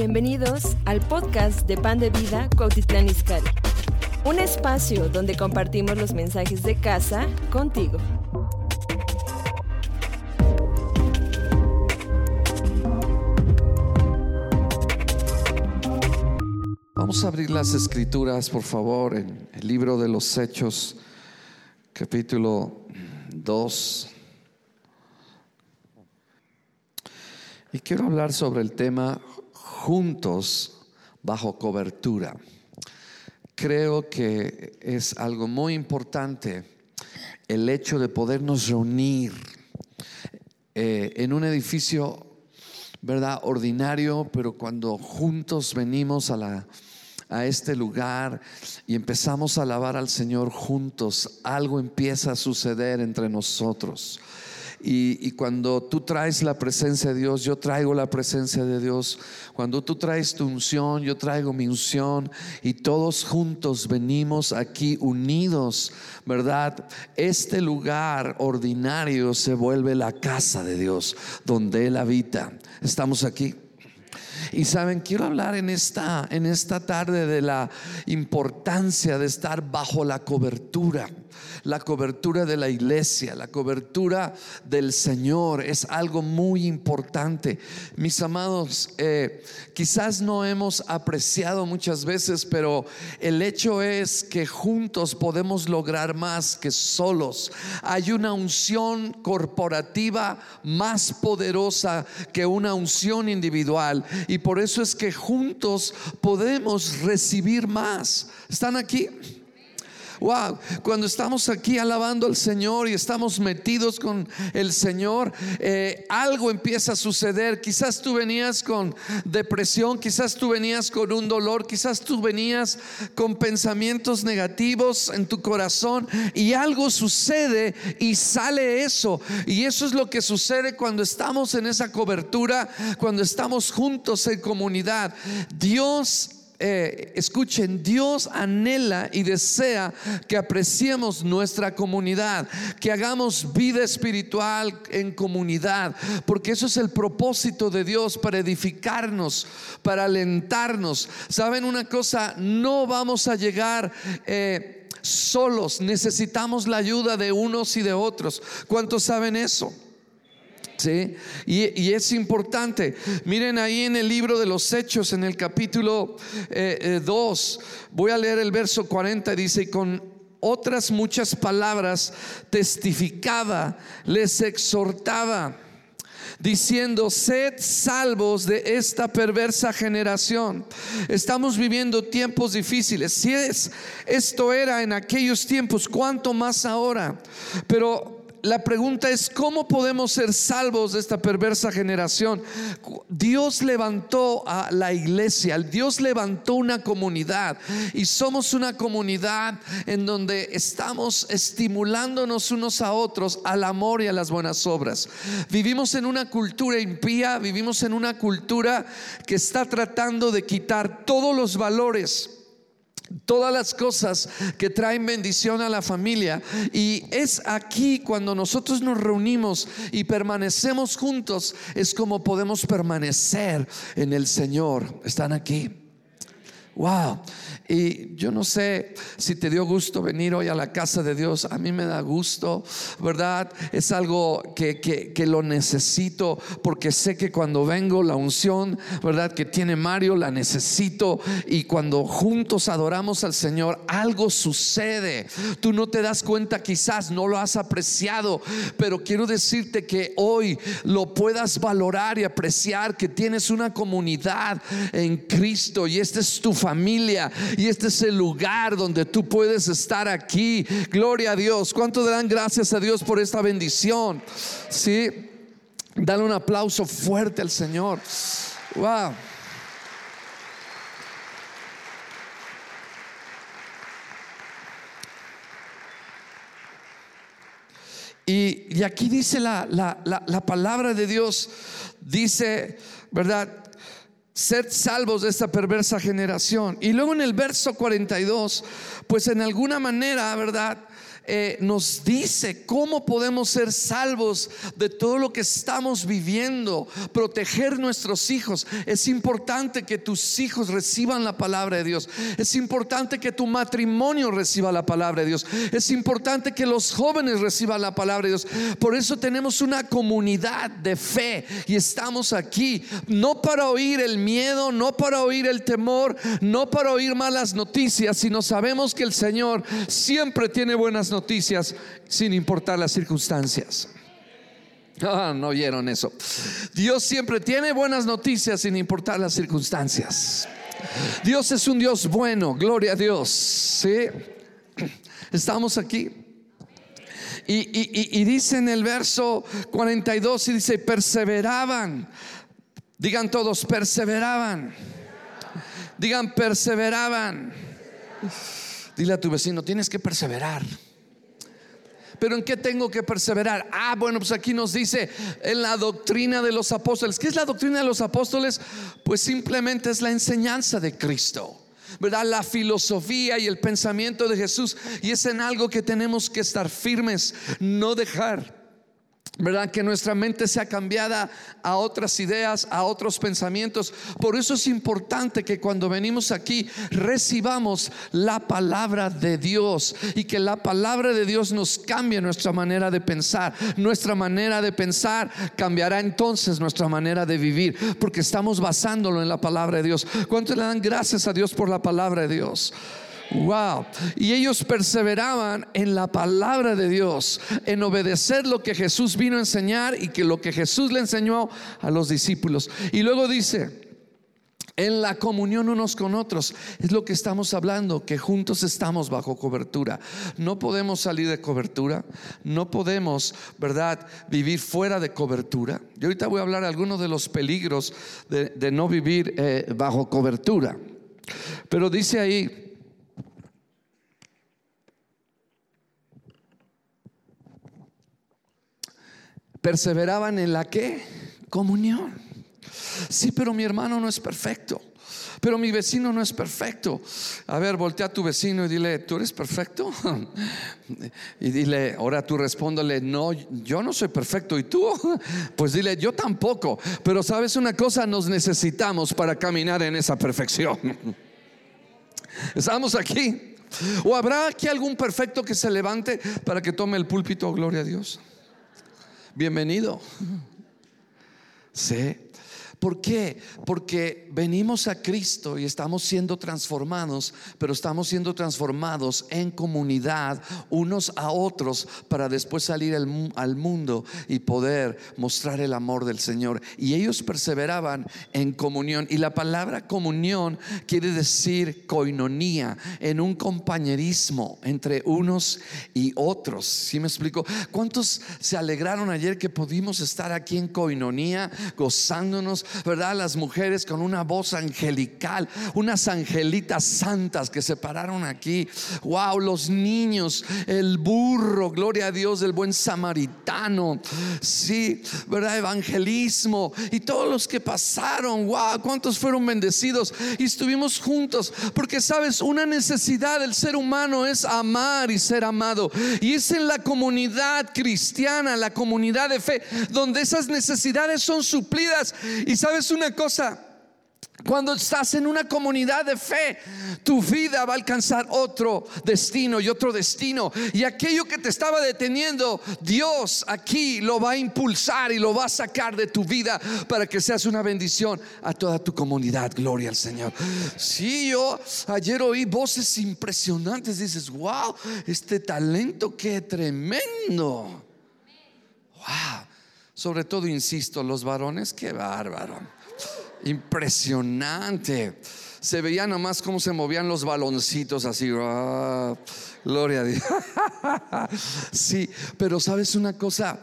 Bienvenidos al podcast de Pan de Vida Cuautitlán Izcalli. Un espacio donde compartimos los mensajes de casa contigo. Vamos a abrir las escrituras, por favor, en el libro de los Hechos, capítulo 2. Y quiero hablar sobre el tema juntos bajo cobertura. Creo que es algo muy importante el hecho de podernos reunir eh, en un edificio, ¿verdad? Ordinario, pero cuando juntos venimos a la a este lugar y empezamos a alabar al Señor juntos, algo empieza a suceder entre nosotros. Y, cuando tú traes la presencia de Dios, yo traigo la presencia de Dios. Cuando tú traes tu unción, yo traigo mi unción. Y todos juntos venimos aquí unidos, ¿verdad? Este lugar ordinario se vuelve la casa de Dios, donde Él habita. Estamos aquí. Y saben, quiero hablar en esta, en esta tarde de la importancia de estar bajo la cobertura la cobertura de la iglesia, la cobertura del Señor es algo muy importante. Mis amados, eh, quizás no hemos apreciado muchas veces, pero el hecho es que juntos podemos lograr más que solos. Hay una unción corporativa más poderosa que una unción individual y por eso es que juntos podemos recibir más. ¿Están aquí? Wow, cuando estamos aquí alabando al Señor y estamos metidos con el Señor, eh, algo empieza a suceder. Quizás tú venías con depresión, quizás tú venías con un dolor, quizás tú venías con pensamientos negativos en tu corazón y algo sucede y sale eso. Y eso es lo que sucede cuando estamos en esa cobertura, cuando estamos juntos en comunidad. Dios eh, escuchen, Dios anhela y desea que apreciemos nuestra comunidad, que hagamos vida espiritual en comunidad, porque eso es el propósito de Dios para edificarnos, para alentarnos. ¿Saben una cosa? No vamos a llegar... Eh, solos, necesitamos la ayuda de unos y de otros. ¿Cuántos saben eso? ¿Sí? Y, es importante. Miren ahí en el libro de los Hechos, en el capítulo 2, eh, eh, voy a leer el verso 40, dice, y con otras muchas palabras testificaba, les exhortaba, diciendo, sed salvos de esta perversa generación. Estamos viviendo tiempos difíciles. Si es, esto era en aquellos tiempos, ¿cuánto más ahora? Pero la pregunta es, ¿cómo podemos ser salvos de esta perversa generación? Dios levantó a la iglesia, Dios levantó una comunidad y somos una comunidad en donde estamos estimulándonos unos a otros al amor y a las buenas obras. Vivimos en una cultura impía, vivimos en una cultura que está tratando de quitar todos los valores todas las cosas que traen bendición a la familia. Y es aquí cuando nosotros nos reunimos y permanecemos juntos, es como podemos permanecer en el Señor. ¿Están aquí? Wow. Y yo no sé si te dio gusto venir hoy a la casa de Dios. A mí me da gusto, ¿verdad? Es algo que, que, lo necesito porque sé que cuando vengo la unción, ¿verdad? Que tiene Mario, la necesito. Y cuando juntos adoramos al Señor, algo sucede. Tú no te das cuenta, quizás no lo has apreciado, pero quiero decirte que hoy lo puedas valorar y apreciar que tienes una comunidad en Cristo y esta es tu familia y este es el lugar donde tú puedes estar aquí. Gloria a Dios. ¿Cuánto dan gracias a Dios por esta bendición? Sí. Dale un aplauso fuerte al Señor. Wow. Y, aquí dice la, la, palabra de Dios, dice, ¿verdad? Ser salvos de esta perversa generación. Y luego en el verso 42, pues en alguna manera, ¿verdad? Eh, nos dice cómo podemos ser salvos de todo lo que estamos viviendo, proteger nuestros hijos. Es importante que tus hijos reciban la palabra de Dios. Es importante que tu matrimonio reciba la palabra de Dios. Es importante que los jóvenes reciban la palabra de Dios. Por eso tenemos una comunidad de fe y estamos aquí, no para oír el miedo, no para oír el temor, no para oír malas noticias, sino sabemos que el Señor siempre tiene buenas noticias sin importar las circunstancias. Ah, no oyeron eso. Dios siempre tiene buenas noticias sin importar las circunstancias. Dios es un Dios bueno, gloria a Dios. ¿sí? Estamos aquí. Y, y, dice en el verso 42 y dice, perseveraban. Digan todos, perseveraban. Digan, perseveraban. Dile a tu vecino, tienes que perseverar. Pero ¿en qué tengo que perseverar? Ah, bueno, pues aquí nos dice en la doctrina de los apóstoles. ¿Qué es la doctrina de los apóstoles? Pues simplemente es la enseñanza de Cristo. ¿verdad? La filosofía y el pensamiento de Jesús. Y es en algo que tenemos que estar firmes, no dejar ¿Verdad? Que nuestra mente sea cambiada a otras ideas, a otros pensamientos. Por eso es importante que cuando venimos aquí recibamos la palabra de Dios y que la palabra de Dios nos cambie nuestra manera de pensar. Nuestra manera de pensar cambiará entonces nuestra manera de vivir porque estamos basándolo en la palabra de Dios. ¿Cuánto le dan gracias a Dios por la palabra de Dios? Wow. Y ellos perseveraban en la palabra de Dios, en obedecer lo que Jesús vino a enseñar y que lo que Jesús le enseñó a los discípulos. Y luego dice, en la comunión unos con otros. Es lo que estamos hablando, que juntos estamos bajo cobertura. No podemos salir de cobertura, no podemos, ¿verdad?, vivir fuera de cobertura. Yo ahorita voy a hablar de algunos de los peligros de, no vivir eh, bajo cobertura. Pero dice ahí, perseveraban en la que? Comunión. Sí, pero mi hermano no es perfecto. Pero mi vecino no es perfecto. A ver, voltea a tu vecino y dile, ¿tú eres perfecto? Y dile, ahora tú respóndole, no, yo no soy perfecto. ¿Y tú? Pues dile, yo tampoco. Pero sabes una cosa, nos necesitamos para caminar en esa perfección. Estamos aquí. ¿O habrá aquí algún perfecto que se levante para que tome el púlpito? Gloria a Dios bienvenido. Sí. ¿Por qué? Porque venimos a Cristo y estamos siendo transformados, pero estamos siendo transformados en comunidad unos a otros para después salir al, mundo y poder mostrar el amor del Señor. Y ellos perseveraban en comunión. Y la palabra comunión quiere decir coinonía, en un compañerismo entre unos y otros. ¿Sí me explico? ¿Cuántos se alegraron ayer que pudimos estar aquí en coinonía, gozándonos? ¿Verdad? Las mujeres con una voz angelical, unas angelitas santas que se pararon aquí. Wow, los niños, el burro, gloria a Dios, del buen samaritano. Sí, ¿verdad? Evangelismo y todos los que pasaron. Wow, cuántos fueron bendecidos y estuvimos juntos. Porque sabes, una necesidad del ser humano es amar y ser amado. Y es en la comunidad cristiana, la comunidad de fe, donde esas necesidades son suplidas. Y sabes una cosa, cuando estás en una comunidad de fe, tu vida va a alcanzar otro destino y otro destino. Y aquello que te estaba deteniendo, Dios aquí lo va a impulsar y lo va a sacar de tu vida para que seas una bendición a toda tu comunidad. Gloria al Señor. Sí, yo ayer oí voces impresionantes. Dices, wow, este talento, qué tremendo. Wow. Sobre todo, insisto, los varones, qué bárbaro. Impresionante. Se veía nomás cómo se movían los baloncitos así. Ah, gloria a Dios. sí, pero sabes una cosa,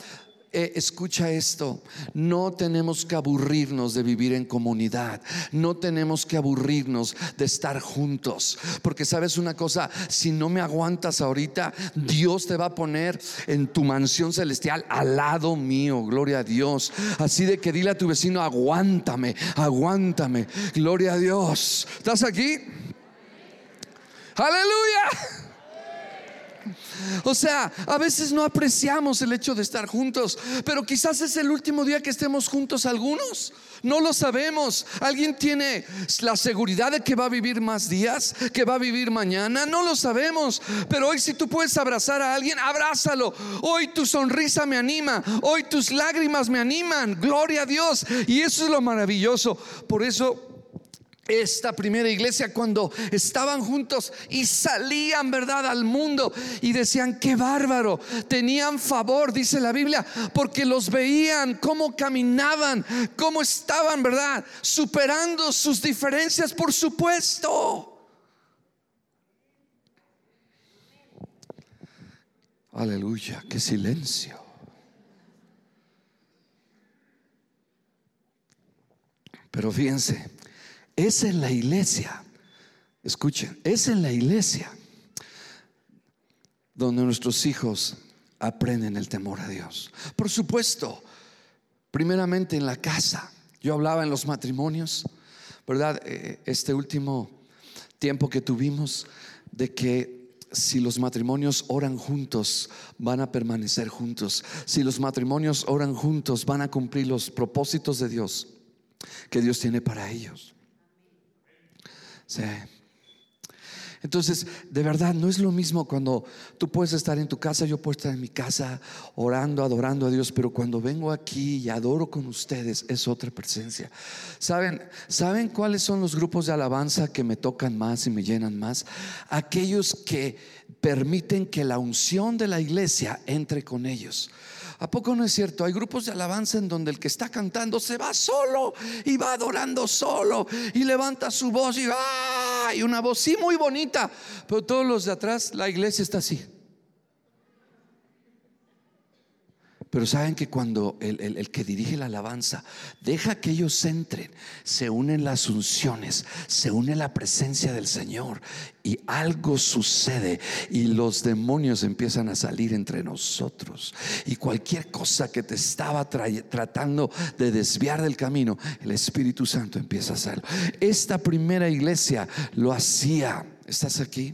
eh, escucha esto, no tenemos que aburrirnos de vivir en comunidad, no tenemos que aburrirnos de estar juntos, porque sabes una cosa, si no me aguantas ahorita, Dios te va a poner en tu mansión celestial al lado mío, gloria a Dios. Así de que dile a tu vecino, aguántame, aguántame, gloria a Dios. ¿Estás aquí? Aleluya. O sea, a veces no apreciamos el hecho de estar juntos, pero quizás es el último día que estemos juntos algunos. No lo sabemos. ¿Alguien tiene la seguridad de que va a vivir más días? ¿Que va a vivir mañana? No lo sabemos. Pero hoy si tú puedes abrazar a alguien, abrázalo. Hoy tu sonrisa me anima. Hoy tus lágrimas me animan. Gloria a Dios. Y eso es lo maravilloso. Por eso esta primera iglesia cuando estaban juntos y salían, ¿verdad?, al mundo y decían, qué bárbaro, tenían favor, dice la Biblia, porque los veían, cómo caminaban, cómo estaban, ¿verdad?, superando sus diferencias, por supuesto. Aleluya, qué silencio. Pero fíjense, es en la iglesia, escuchen, es en la iglesia donde nuestros hijos aprenden el temor a Dios. Por supuesto, primeramente en la casa. Yo hablaba en los matrimonios, ¿verdad? Eh, este último tiempo que tuvimos de que si los matrimonios oran juntos, van a permanecer juntos. Si los matrimonios oran juntos, van a cumplir los propósitos de Dios que Dios tiene para ellos. Entonces, de verdad, no es lo mismo cuando tú puedes estar en tu casa, yo puedo estar en mi casa orando, adorando a Dios, pero cuando vengo aquí y adoro con ustedes es otra presencia. ¿Saben, ¿Saben cuáles son los grupos de alabanza que me tocan más y me llenan más? Aquellos que permiten que la unción de la iglesia entre con ellos. ¿A poco no es cierto? Hay grupos de alabanza en donde el que está cantando se va solo y va adorando solo y levanta su voz y, ¡ah! y una voz sí muy bonita, pero todos los de atrás, la iglesia está así. Pero saben que cuando el, que dirige la alabanza deja que ellos entren, se unen las unciones, se une la presencia del Señor y algo sucede y los demonios empiezan a salir entre nosotros. Y cualquier cosa que te estaba tratando de desviar del camino, el Espíritu Santo empieza a hacerlo. Esta primera iglesia lo hacía. ¿Estás aquí?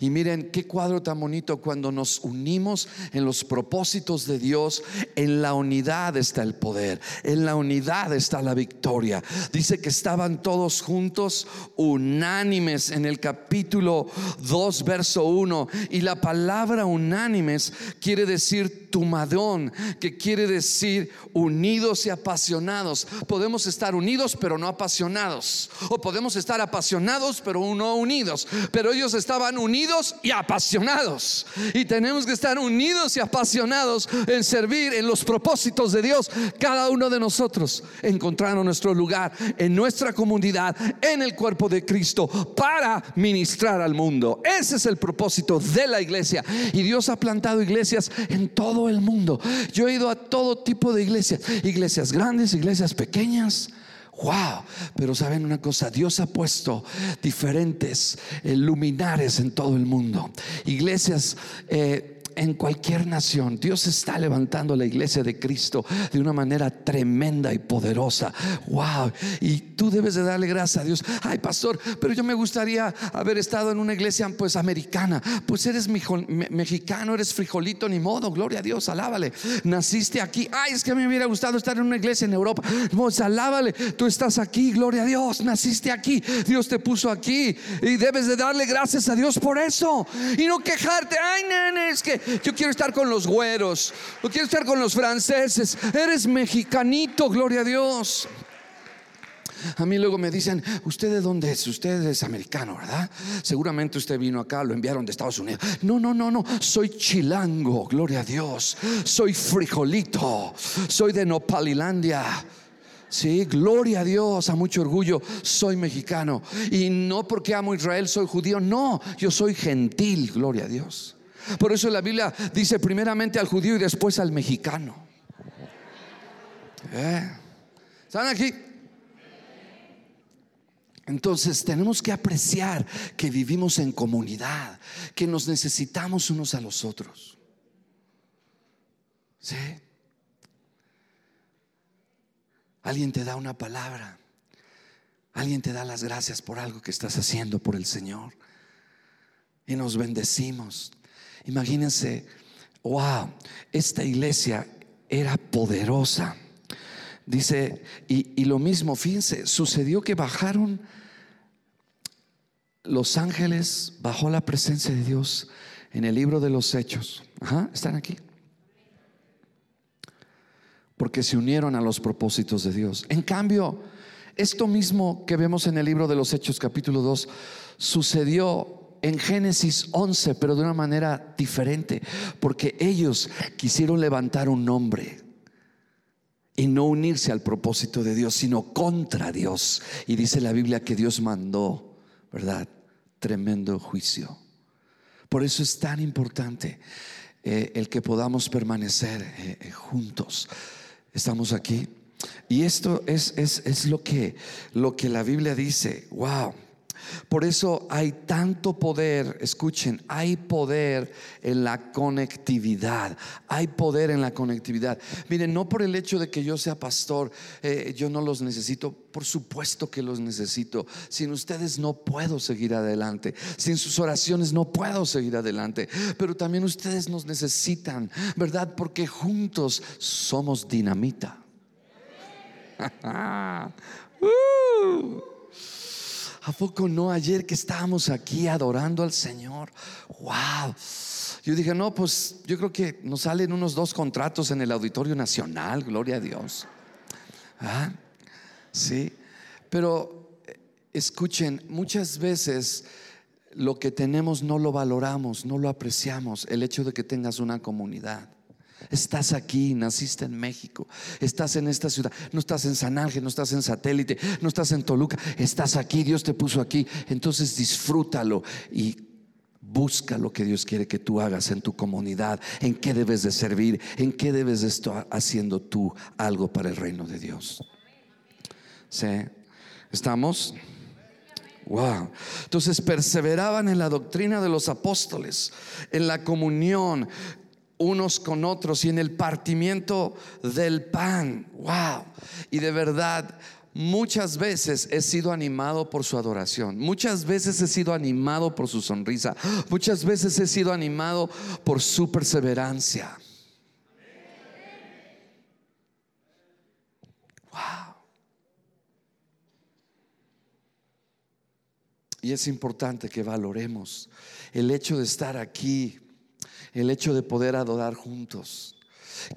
Y miren qué cuadro tan bonito cuando nos unimos en los propósitos de Dios. En la unidad está el poder, en la unidad está la victoria. Dice que estaban todos juntos, unánimes en el capítulo 2, verso 1. Y la palabra unánimes quiere decir tumadón, que quiere decir unidos y apasionados. Podemos estar unidos pero no apasionados. O podemos estar apasionados pero no unidos. Pero ellos estaban unidos y apasionados. Y tenemos que estar unidos y apasionados en servir en los propósitos de Dios. Cada uno de nosotros encontrando nuestro lugar en nuestra comunidad, en el cuerpo de Cristo, para ministrar al mundo. Ese es el propósito de la iglesia. Y Dios ha plantado iglesias en todo el mundo. Yo he ido a todo tipo de iglesias, iglesias grandes, iglesias pequeñas. Wow, pero saben una cosa, Dios ha puesto diferentes luminares en todo el mundo. Iglesias eh, en cualquier nación. Dios está levantando la iglesia de Cristo de una manera tremenda y poderosa. Wow. Y tú debes de darle gracias a Dios. Ay, pastor, pero yo me gustaría haber estado en una iglesia pues americana. Pues eres mexicano, eres frijolito, ni modo. Gloria a Dios, alábale. Naciste aquí. Ay, es que a mí me hubiera gustado estar en una iglesia en Europa. Pues alábale. Tú estás aquí, gloria a Dios. Naciste aquí. Dios te puso aquí. Y debes de darle gracias a Dios por eso. Y no quejarte. Ay, nene, es que yo quiero estar con los güeros, yo quiero estar con los franceses. Eres mexicanito, gloria a Dios. A mí luego me dicen, ¿usted de dónde es? Usted es americano, ¿verdad? Seguramente usted vino acá, lo enviaron de Estados Unidos. No, no, no, no, soy chilango, gloria a Dios. Soy frijolito, soy de Nopalilandia. Sí, gloria a Dios, a mucho orgullo, soy mexicano. Y no porque amo Israel soy judío, no, yo soy gentil, gloria a Dios. Por eso la Biblia dice primeramente al judío y después al mexicano. ¿Eh? ¿Están aquí? Entonces tenemos que apreciar que vivimos en comunidad, que nos necesitamos unos a los otros. ¿Sí? Alguien te da una palabra. Alguien te da las gracias por algo que estás haciendo por el Señor. Y nos bendecimos Imagínense, wow, esta iglesia era poderosa. Dice, y, lo mismo, fíjense, sucedió que bajaron los ángeles, bajó la presencia de Dios en el libro de los hechos. Ajá, están aquí. Porque se unieron a los propósitos de Dios. En cambio, esto mismo que vemos en el libro de los Hechos capítulo 2 sucedió en Génesis 11, pero de una manera diferente, porque ellos quisieron levantar un nombre y no unirse al propósito de Dios, sino contra Dios. Y dice la Biblia que Dios mandó, ¿verdad? Tremendo juicio. Por eso es tan importante eh, el que podamos permanecer eh, eh, juntos. Estamos aquí. Y esto es, es, es lo, que, lo que la Biblia dice. Wow. Por eso hay tanto poder, escuchen, hay poder en la conectividad, hay poder en la conectividad. Miren, no por el hecho de que yo sea pastor, eh, yo no los necesito, por supuesto que los necesito. Sin ustedes no puedo seguir adelante, sin sus oraciones no puedo seguir adelante, pero también ustedes nos necesitan, ¿verdad? Porque juntos somos dinamita. uh. ¿A poco no ayer que estábamos aquí adorando al Señor? ¡Wow! Yo dije, no, pues yo creo que nos salen unos dos contratos en el Auditorio Nacional, gloria a Dios. ¿Ah? Sí, pero eh, escuchen, muchas veces lo que tenemos no lo valoramos, no lo apreciamos, el hecho de que tengas una comunidad. Estás aquí, naciste en México, estás en esta ciudad, no estás en San Ángel, no estás en satélite, no estás en Toluca, estás aquí, Dios te puso aquí. Entonces disfrútalo y busca lo que Dios quiere que tú hagas en tu comunidad, en qué debes de servir, en qué debes de estar haciendo tú algo para el reino de Dios. ¿Sí? ¿Estamos? Wow. Entonces perseveraban en la doctrina de los apóstoles, en la comunión, unos con otros y en el partimiento del pan. Wow. Y de verdad, muchas veces he sido animado por su adoración. Muchas veces he sido animado por su sonrisa. Muchas veces he sido animado por su perseverancia. Wow. Y es importante que valoremos el hecho de estar aquí el hecho de poder adorar juntos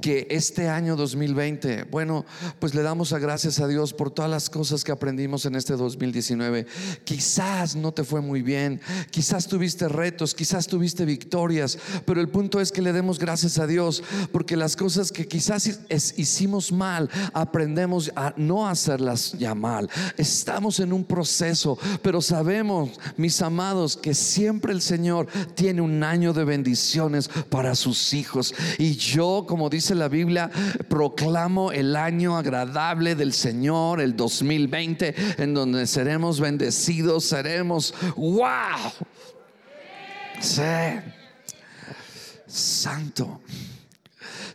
que este año 2020, bueno, pues le damos a gracias a Dios por todas las cosas que aprendimos en este 2019. Quizás no te fue muy bien, quizás tuviste retos, quizás tuviste victorias, pero el punto es que le demos gracias a Dios porque las cosas que quizás hicimos mal, aprendemos a no hacerlas ya mal. Estamos en un proceso, pero sabemos, mis amados, que siempre el Señor tiene un año de bendiciones para sus hijos. Y yo, como dice la Biblia, proclamo el año agradable del Señor, el 2020, en donde seremos bendecidos, seremos, wow. Sí. Santo.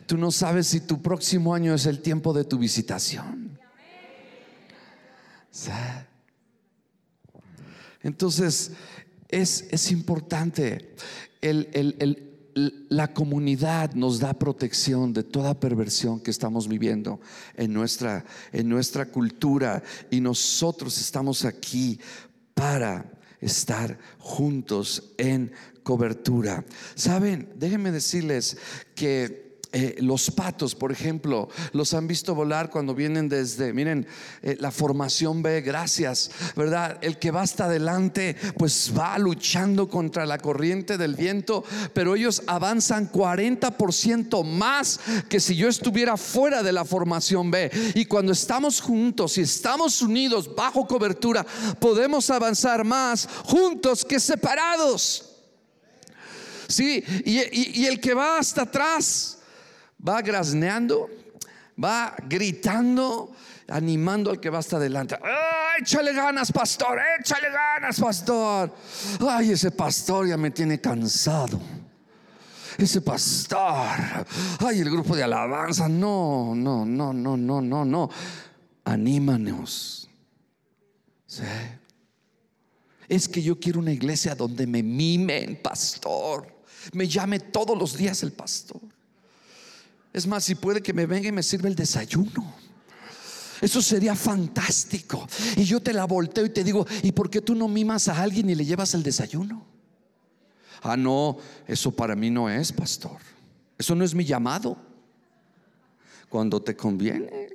Tú no sabes si tu próximo año es el tiempo de tu visitación. Sí. Entonces, es, es importante el, el, el la comunidad nos da protección de toda perversión que estamos viviendo en nuestra, en nuestra cultura y nosotros estamos aquí para estar juntos en cobertura. Saben, déjenme decirles que eh, los patos, por ejemplo, los han visto volar cuando vienen desde, miren, eh, la formación B, gracias, ¿verdad? El que va hasta adelante, pues va luchando contra la corriente del viento, pero ellos avanzan 40% más que si yo estuviera fuera de la formación B. Y cuando estamos juntos y estamos unidos bajo cobertura, podemos avanzar más juntos que separados. Sí, y el que va hasta atrás, va grazneando, va gritando, animando al que va hasta adelante. échale ganas, pastor, échale ganas, pastor. Ay, ese pastor ya me tiene cansado. Ese pastor, ay, el grupo de alabanza, no, no, no, no, no, no, no. Anímanos. Es que yo quiero una iglesia donde me mimen, pastor me llame todos los días el pastor. Es más, si puede que me venga y me sirva el desayuno. Eso sería fantástico. Y yo te la volteo y te digo, ¿y por qué tú no mimas a alguien y le llevas el desayuno? Ah, no, eso para mí no es, pastor. Eso no es mi llamado. Cuando te conviene.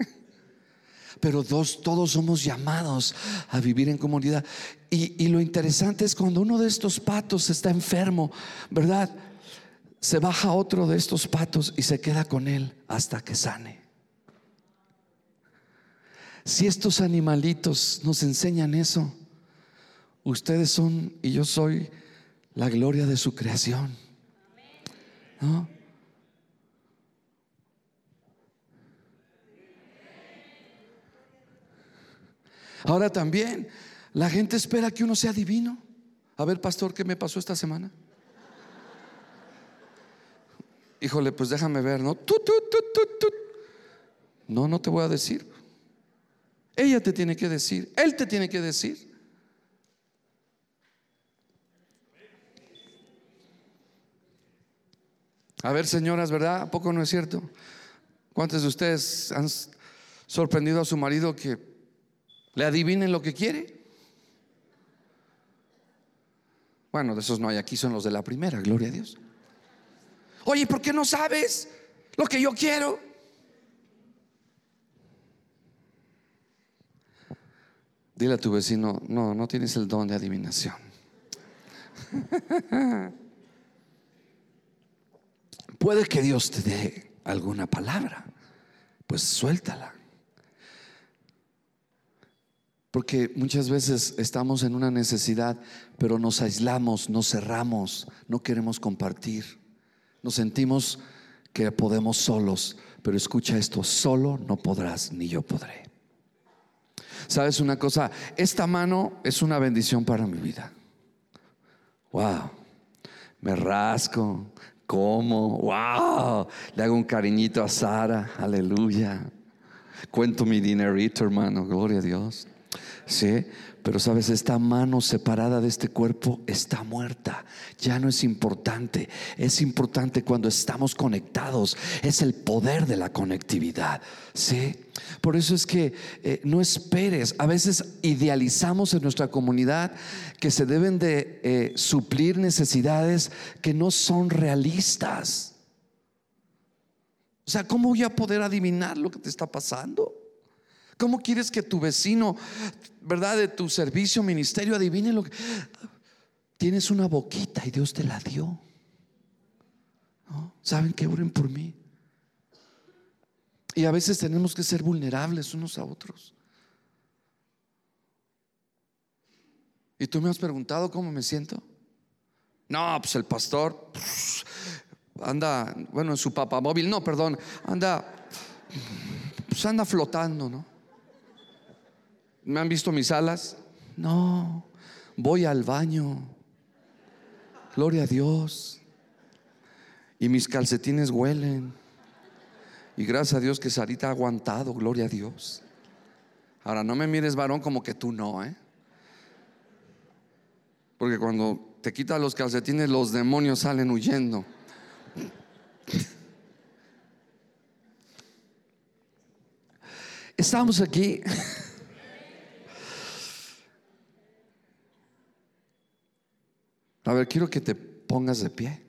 Pero dos, todos somos llamados a vivir en comunidad. Y, y lo interesante es cuando uno de estos patos está enfermo, ¿verdad? Se baja otro de estos patos y se queda con él hasta que sane. Si estos animalitos nos enseñan eso, ustedes son y yo soy la gloria de su creación. ¿No? Ahora también, la gente espera que uno sea divino. A ver, pastor, ¿qué me pasó esta semana? Híjole, pues déjame ver, ¿no? no, no te voy a decir. Ella te tiene que decir, él te tiene que decir. A ver, señoras, ¿verdad? ¿A poco no es cierto? ¿Cuántos de ustedes han sorprendido a su marido que le adivinen lo que quiere? Bueno, de esos no hay aquí, son los de la primera, gloria a Dios. Oye, ¿por qué no sabes lo que yo quiero? Dile a tu vecino, no, no tienes el don de adivinación. Puede que Dios te dé alguna palabra, pues suéltala. Porque muchas veces estamos en una necesidad, pero nos aislamos, nos cerramos, no queremos compartir. Nos sentimos que podemos solos, pero escucha esto, solo no podrás, ni yo podré. ¿Sabes una cosa? Esta mano es una bendición para mi vida. Wow. Me rasco, como, wow, le hago un cariñito a Sara, aleluya. Cuento mi dinerito, hermano, gloria a Dios. Sí, pero sabes, esta mano separada de este cuerpo está muerta. Ya no es importante. Es importante cuando estamos conectados. Es el poder de la conectividad. Sí. Por eso es que eh, no esperes. A veces idealizamos en nuestra comunidad que se deben de eh, suplir necesidades que no son realistas. O sea, ¿cómo voy a poder adivinar lo que te está pasando? ¿Cómo quieres que tu vecino, verdad, de tu servicio, ministerio, adivine lo que... Tienes una boquita y Dios te la dio. ¿Saben que oren por mí? Y a veces tenemos que ser vulnerables unos a otros. ¿Y tú me has preguntado cómo me siento? No, pues el pastor anda, bueno, en su papamóvil, no, perdón, anda, pues anda flotando, ¿no? ¿Me han visto mis alas? No, voy al baño. Gloria a Dios. Y mis calcetines huelen. Y gracias a Dios que Sarita ha aguantado, gloria a Dios. Ahora, no me mires varón como que tú no, ¿eh? Porque cuando te quitas los calcetines, los demonios salen huyendo. Estamos aquí. A ver, quiero que te pongas de pie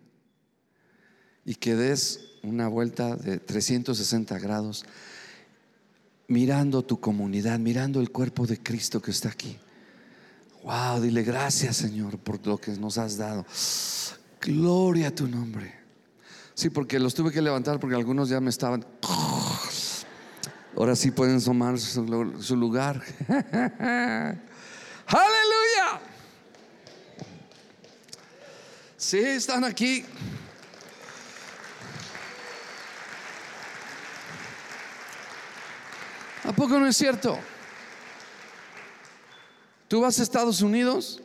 y que des una vuelta de 360 grados mirando tu comunidad, mirando el cuerpo de Cristo que está aquí. Wow, dile gracias Señor por lo que nos has dado. Gloria a tu nombre. Sí, porque los tuve que levantar porque algunos ya me estaban... Ahora sí pueden tomar su, lugar. Aleluya. Sí, están aquí. ¿A poco no es cierto? Tú vas a Estados Unidos.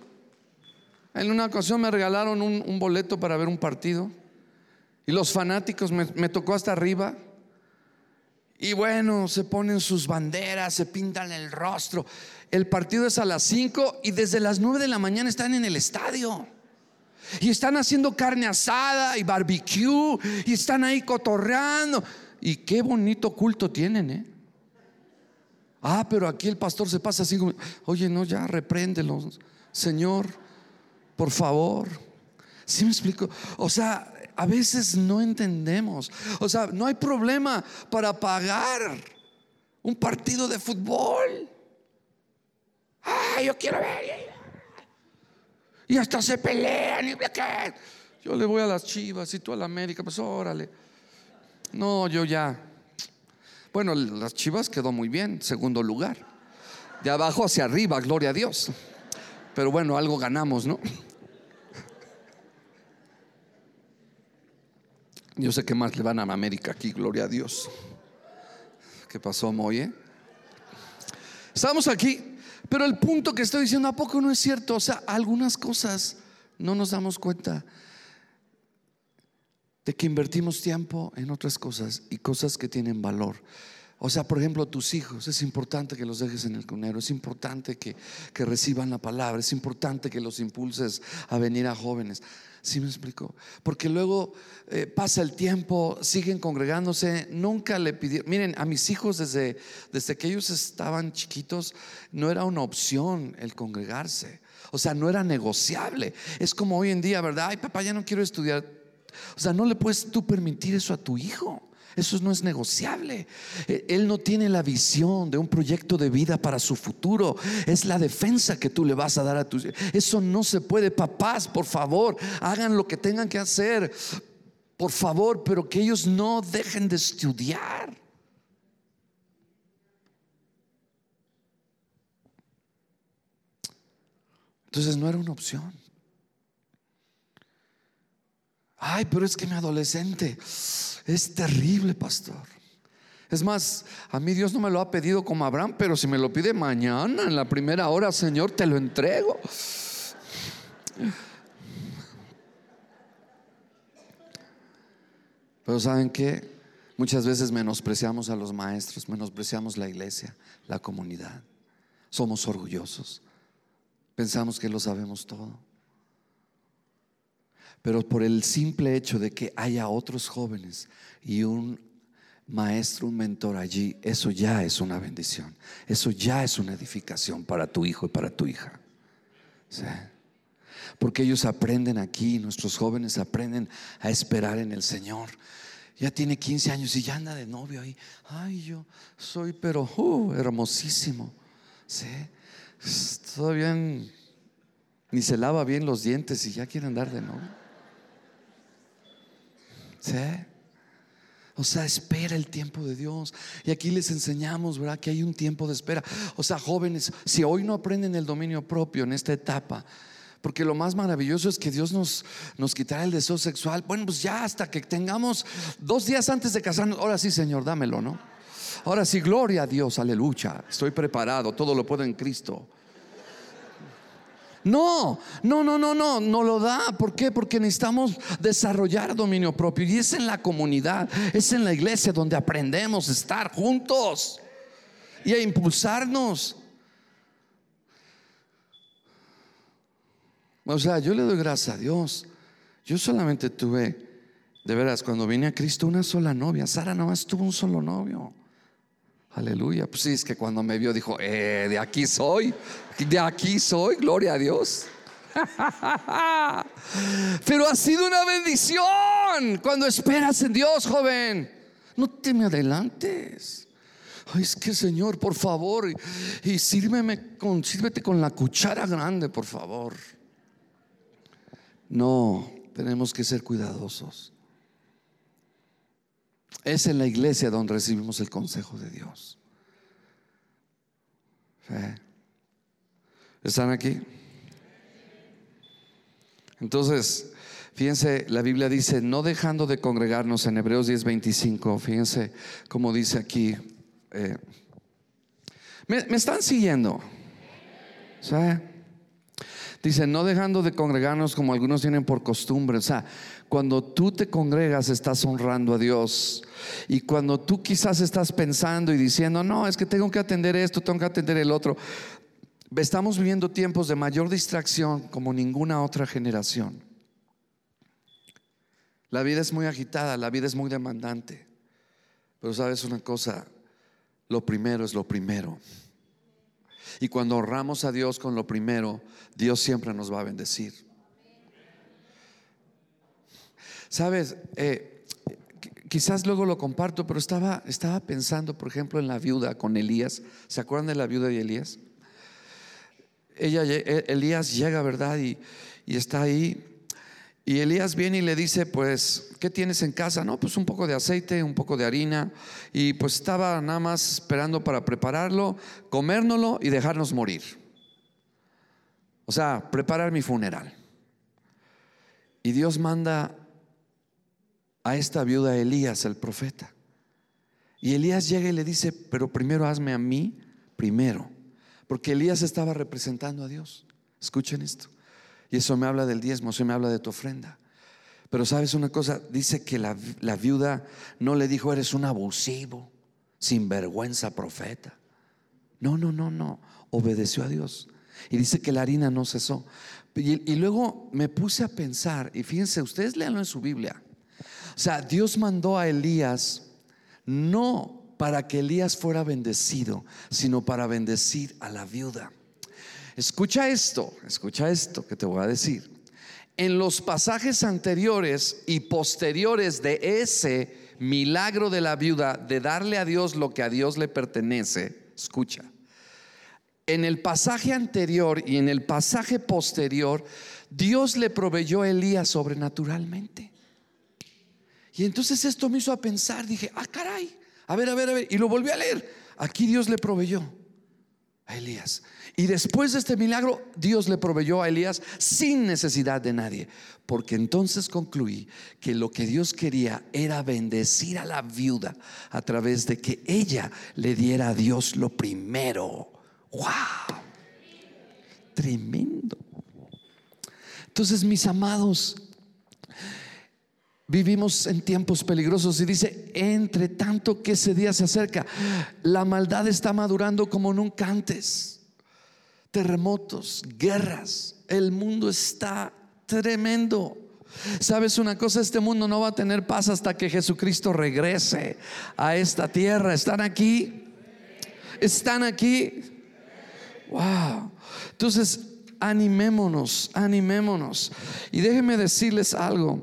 En una ocasión me regalaron un, boleto para ver un partido. Y los fanáticos me, tocó hasta arriba. Y bueno, se ponen sus banderas, se pintan el rostro. El partido es a las 5 y desde las 9 de la mañana están en el estadio. Y están haciendo carne asada y barbecue y están ahí cotorreando. Y qué bonito culto tienen, ¿eh? Ah, pero aquí el pastor se pasa así oye, no, ya repréndelo, Señor, por favor. ¿Sí me explico? O sea, a veces no entendemos. O sea, no hay problema para pagar un partido de fútbol. Ah, yo quiero ver. Y hasta se pelean. Y qué. Yo le voy a las chivas y tú a la América, pues órale. No, yo ya. Bueno, las chivas quedó muy bien, segundo lugar. De abajo hacia arriba, gloria a Dios. Pero bueno, algo ganamos, ¿no? Yo sé que más le van a América aquí, gloria a Dios. ¿Qué pasó, Moye? Estamos aquí, pero el punto que estoy diciendo, ¿a poco no es cierto? O sea, algunas cosas no nos damos cuenta de que invertimos tiempo en otras cosas y cosas que tienen valor. O sea, por ejemplo, tus hijos, es importante que los dejes en el cunero, es importante que, que reciban la palabra, es importante que los impulses a venir a jóvenes. ¿Sí me explico? Porque luego eh, pasa el tiempo, siguen congregándose, nunca le pidieron. Miren, a mis hijos desde, desde que ellos estaban chiquitos, no era una opción el congregarse. O sea, no era negociable. Es como hoy en día, ¿verdad? Ay, papá, ya no quiero estudiar. O sea, no le puedes tú permitir eso a tu hijo. Eso no es negociable. E, él no tiene la visión de un proyecto de vida para su futuro. Es la defensa que tú le vas a dar a tus Eso no se puede. Papás, por favor, hagan lo que tengan que hacer. Por favor, pero que ellos no dejen de estudiar. Entonces no era una opción. Ay, pero es que mi adolescente es terrible, pastor. Es más, a mí Dios no me lo ha pedido como Abraham, pero si me lo pide mañana, en la primera hora, Señor, te lo entrego. Pero ¿saben qué? Muchas veces menospreciamos a los maestros, menospreciamos la iglesia, la comunidad. Somos orgullosos. Pensamos que lo sabemos todo. Pero por el simple hecho de que haya otros jóvenes y un maestro, un mentor allí, eso ya es una bendición. Eso ya es una edificación para tu hijo y para tu hija. Porque ellos aprenden aquí, nuestros jóvenes aprenden a esperar en el Señor. Ya tiene 15 años y ya anda de novio ahí. Ay, yo soy, pero uh, hermosísimo. ¿Sí? Todavía ni se lava bien los dientes y ya quiere andar de novio. O sea, espera el tiempo de Dios. Y aquí les enseñamos, ¿verdad? Que hay un tiempo de espera. O sea, jóvenes, si hoy no aprenden el dominio propio en esta etapa, porque lo más maravilloso es que Dios nos, nos quitará el deseo sexual. Bueno, pues ya hasta que tengamos dos días antes de casarnos, ahora sí, Señor, dámelo, ¿no? Ahora sí, gloria a Dios, aleluya. Estoy preparado, todo lo puedo en Cristo. No, no, no, no, no, no lo da. ¿Por qué? Porque necesitamos desarrollar dominio propio. Y es en la comunidad, es en la iglesia donde aprendemos a estar juntos y a impulsarnos. O sea, yo le doy gracias a Dios. Yo solamente tuve, de veras, cuando vine a Cristo, una sola novia. Sara nada más tuvo un solo novio. Aleluya. Pues sí, es que cuando me vio dijo, eh, de aquí soy, de aquí soy, gloria a Dios. Pero ha sido una bendición cuando esperas en Dios, joven. No te me adelantes. Ay, es que Señor, por favor, y, sírveme sírvete con la cuchara grande, por favor. No, tenemos que ser cuidadosos. Es en la iglesia donde recibimos el consejo de Dios. ¿Están aquí? Entonces, fíjense, la Biblia dice, no dejando de congregarnos en Hebreos 10:25, fíjense cómo dice aquí. Eh, ¿me, están siguiendo? Dice, no dejando de congregarnos como algunos tienen por costumbre. O sea, cuando tú te congregas estás honrando a Dios. Y cuando tú quizás estás pensando y diciendo, no, es que tengo que atender esto, tengo que atender el otro. Estamos viviendo tiempos de mayor distracción como ninguna otra generación. La vida es muy agitada, la vida es muy demandante. Pero sabes una cosa, lo primero es lo primero. Y cuando honramos a Dios con lo primero, Dios siempre nos va a bendecir. Sabes, eh, quizás luego lo comparto, pero estaba, estaba pensando, por ejemplo, en la viuda con Elías. ¿Se acuerdan de la viuda de Elías? Ella, e, Elías llega, ¿verdad? Y, y está ahí. Y Elías viene y le dice, pues, ¿qué tienes en casa? No, pues un poco de aceite, un poco de harina. Y pues estaba nada más esperando para prepararlo, comérnoslo y dejarnos morir. O sea, preparar mi funeral. Y Dios manda a esta viuda Elías, el profeta. Y Elías llega y le dice, pero primero hazme a mí, primero. Porque Elías estaba representando a Dios. Escuchen esto. Y eso me habla del diezmo, eso me habla de tu ofrenda. Pero sabes una cosa, dice que la, viuda no le dijo, eres un abusivo, sinvergüenza profeta. No, no, no, no, obedeció a Dios. Y dice que la harina no cesó. Y, y luego me puse a pensar, y fíjense, ustedes leanlo en su Biblia. O sea, Dios mandó a Elías no para que Elías fuera bendecido, sino para bendecir a la viuda. Escucha esto, escucha esto que te voy a decir. En los pasajes anteriores y posteriores de ese milagro de la viuda de darle a Dios lo que a Dios le pertenece, escucha. En el pasaje anterior y en el pasaje posterior, Dios le proveyó a Elías sobrenaturalmente. Y entonces esto me hizo a pensar, dije, ah, caray, a ver, a ver, a ver, y lo volví a leer. Aquí Dios le proveyó a Elías. Y después de este milagro, Dios le proveyó a Elías sin necesidad de nadie. Porque entonces concluí que lo que Dios quería era bendecir a la viuda a través de que ella le diera a Dios lo primero. ¡Wow! Tremendo. Entonces, mis amados, Vivimos en tiempos peligrosos y dice, entre tanto que ese día se acerca, la maldad está madurando como nunca antes. Terremotos, guerras, el mundo está tremendo. ¿Sabes una cosa? Este mundo no va a tener paz hasta que Jesucristo regrese a esta tierra. ¿Están aquí? ¿Están aquí? Wow. Entonces, animémonos, animémonos. Y déjenme decirles algo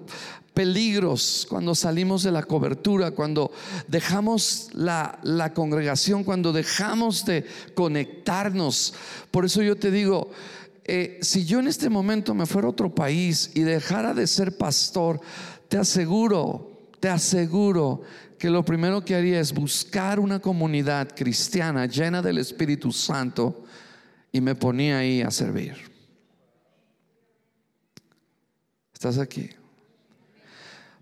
peligros cuando salimos de la cobertura, cuando dejamos la, congregación, cuando dejamos de conectarnos. Por eso yo te digo, eh, si yo en este momento me fuera a otro país y dejara de ser pastor, te aseguro, te aseguro que lo primero que haría es buscar una comunidad cristiana llena del Espíritu Santo y me ponía ahí a servir. ¿Estás aquí?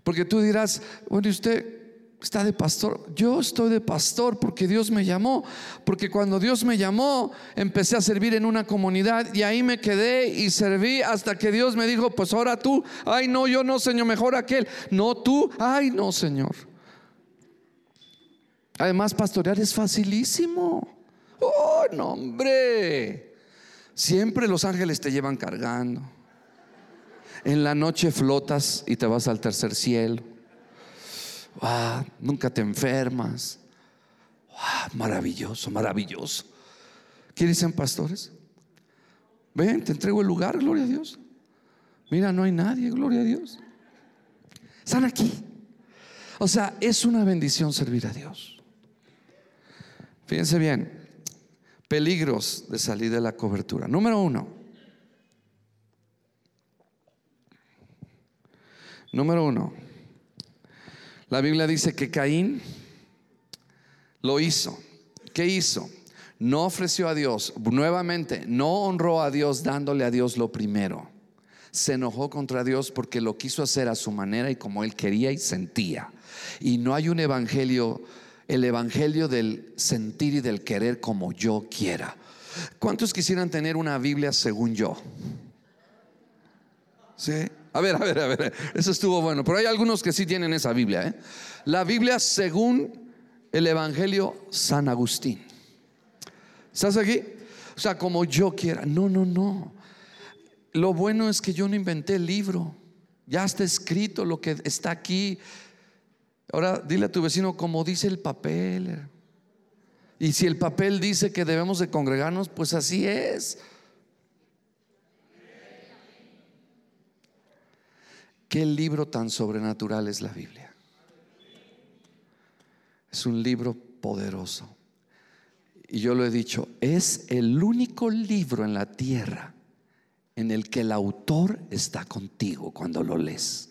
Porque tú dirás, bueno, usted está de pastor. Yo estoy de pastor porque Dios me llamó. Porque cuando Dios me llamó, empecé a servir en una comunidad y ahí me quedé y serví hasta que Dios me dijo, pues ahora tú, ay no, yo no, Señor, mejor aquel. No tú, ay no, Señor. Además, pastorear es facilísimo. Oh, no, hombre. Siempre los ángeles te llevan cargando. En la noche flotas y te vas al tercer cielo. nunca te enfermas. maravilloso, maravilloso. ¿Qué dicen pastores? Ven, te entrego el lugar, gloria a Dios. Mira, no hay nadie, gloria a Dios. Están aquí. O sea, es una bendición servir a Dios. Fíjense bien, peligros de salir de la cobertura. Número uno, Número uno, la Biblia dice que Caín lo hizo. ¿Qué hizo? No ofreció a Dios, nuevamente, no honró a Dios dándole a Dios lo primero. Se enojó contra Dios porque lo quiso hacer a su manera y como él quería y sentía. Y no hay un evangelio, el evangelio del sentir y del querer como yo quiera. ¿Cuántos quisieran tener una Biblia según yo? ¿Sí? A ver, a ver, a ver. Eso estuvo bueno. Pero hay algunos que sí tienen esa Biblia. ¿eh? La Biblia según el Evangelio San Agustín. ¿Estás aquí? O sea, como yo quiera. No, no, no. Lo bueno es que yo no inventé el libro. Ya está escrito lo que está aquí. Ahora dile a tu vecino como dice el papel. Y si el papel dice que debemos de congregarnos, pues así es. Qué libro tan sobrenatural es la Biblia. Es un libro poderoso. Y yo lo he dicho, es el único libro en la tierra en el que el autor está contigo cuando lo lees.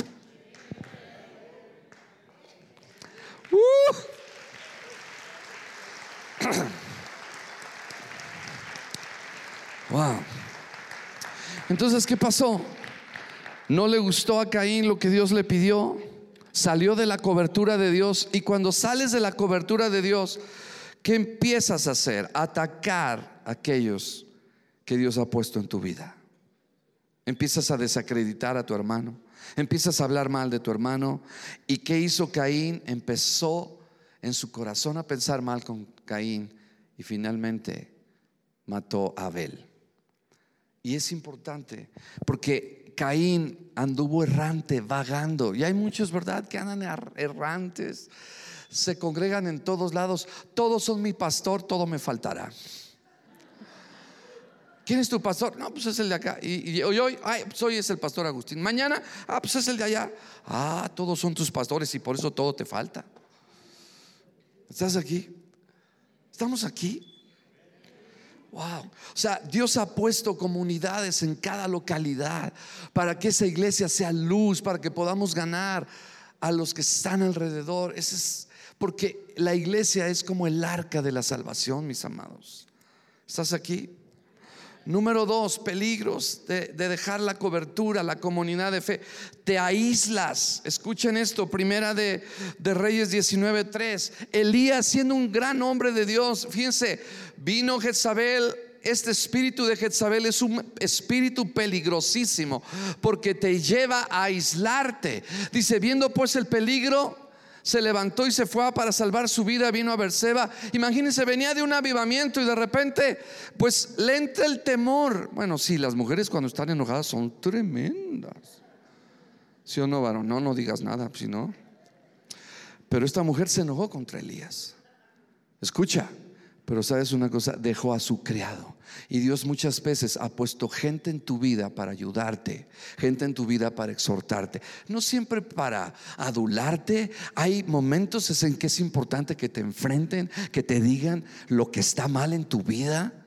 Uh. Wow. Entonces, ¿qué pasó? No le gustó a Caín lo que Dios le pidió. Salió de la cobertura de Dios. Y cuando sales de la cobertura de Dios, ¿qué empiezas a hacer? Atacar a aquellos que Dios ha puesto en tu vida. Empiezas a desacreditar a tu hermano. Empiezas a hablar mal de tu hermano. ¿Y qué hizo Caín? Empezó en su corazón a pensar mal con Caín y finalmente mató a Abel. Y es importante porque Caín anduvo errante, vagando. Y hay muchos, ¿verdad?, que andan errantes. Se congregan en todos lados. Todos son mi pastor, todo me faltará. ¿Quién es tu pastor? No, pues es el de acá. Y, hoy, ay, pues hoy es el pastor Agustín. Mañana, ah, pues es el de allá. Ah, todos son tus pastores y por eso todo te falta. ¿Estás aquí? ¿Estamos aquí? Wow. O sea, Dios ha puesto comunidades en cada localidad para que esa iglesia sea luz, para que podamos ganar a los que están alrededor. Es porque la iglesia es como el arca de la salvación, mis amados. ¿Estás aquí? Número dos, peligros de, dejar la cobertura, la comunidad de fe. Te aíslas. Escuchen esto, primera de, de Reyes 19.3. Elías siendo un gran hombre de Dios, fíjense, vino Jezabel este espíritu de Jezabel es un espíritu peligrosísimo porque te lleva a aislarte. Dice, viendo pues el peligro, se levantó y se fue para salvar su vida, vino a Berseba. Imagínense, venía de un avivamiento y de repente, pues le entra el temor. Bueno, sí, las mujeres cuando están enojadas son tremendas. ¿Sí o no, varón? No, no digas nada, si no. Pero esta mujer se enojó contra Elías. Escucha, pero sabes una cosa, dejó a su criado. Y Dios muchas veces ha puesto gente en tu vida para ayudarte, gente en tu vida para exhortarte, no siempre para adularte. Hay momentos en que es importante que te enfrenten, que te digan lo que está mal en tu vida.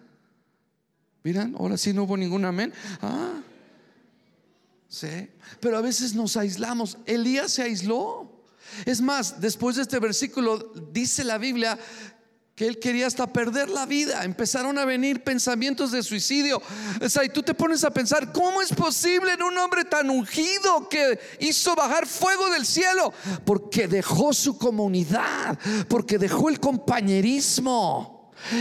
Miran, ahora sí no hubo ningún amén. Ah, sí, pero a veces nos aislamos. Elías se aisló. Es más, después de este versículo dice la Biblia que él quería hasta perder la vida. Empezaron a venir pensamientos de suicidio. O sea, y tú te pones a pensar, ¿cómo es posible en un hombre tan ungido que hizo bajar fuego del cielo? Porque dejó su comunidad, porque dejó el compañerismo.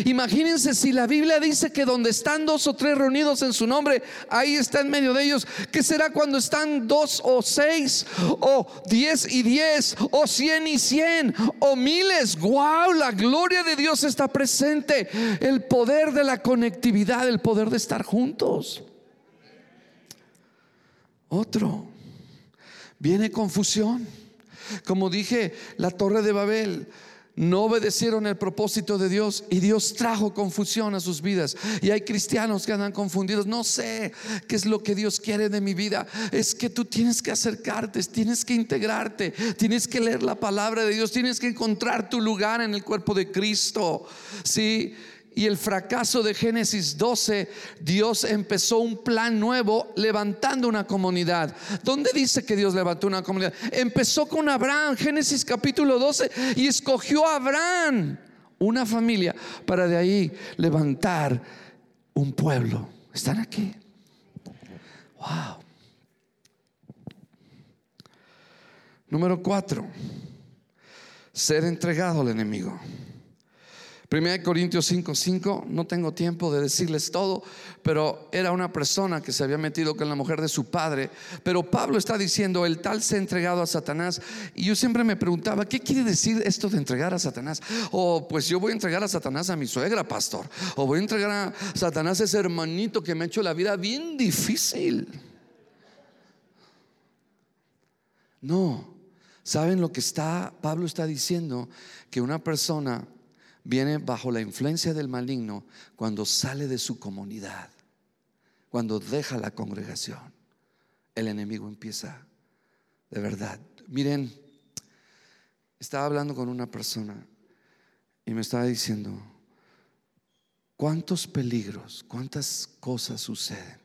Imagínense si la Biblia dice que donde están dos o tres reunidos en su nombre, ahí está en medio de ellos. ¿Qué será cuando están dos o seis o diez y diez o cien y cien o miles? ¡Wow! La gloria de Dios está presente. El poder de la conectividad, el poder de estar juntos. Otro. Viene confusión. Como dije, la torre de Babel no obedecieron el propósito de Dios y Dios trajo confusión a sus vidas. Y hay cristianos que andan confundidos. No sé qué es lo que Dios quiere de mi vida. Es que tú tienes que acercarte, tienes que integrarte, tienes que leer la palabra de Dios, tienes que encontrar tu lugar en el cuerpo de Cristo. Sí y el fracaso de Génesis 12, Dios empezó un plan nuevo levantando una comunidad. ¿Dónde dice que Dios levantó una comunidad? Empezó con Abraham, Génesis capítulo 12, y escogió a Abraham, una familia, para de ahí levantar un pueblo. ¿Están aquí? Wow. Número cuatro, ser entregado al enemigo. 1 Corintios 5:5, 5, no tengo tiempo de decirles todo, pero era una persona que se había metido con la mujer de su padre. Pero Pablo está diciendo, el tal se ha entregado a Satanás. Y yo siempre me preguntaba, ¿qué quiere decir esto de entregar a Satanás? O pues yo voy a entregar a Satanás a mi suegra, pastor. O voy a entregar a Satanás a ese hermanito que me ha hecho la vida bien difícil. No. ¿Saben lo que está Pablo está diciendo? Que una persona viene bajo la influencia del maligno cuando sale de su comunidad, cuando deja la congregación. El enemigo empieza de verdad. Miren, estaba hablando con una persona y me estaba diciendo, ¿cuántos peligros, cuántas cosas suceden?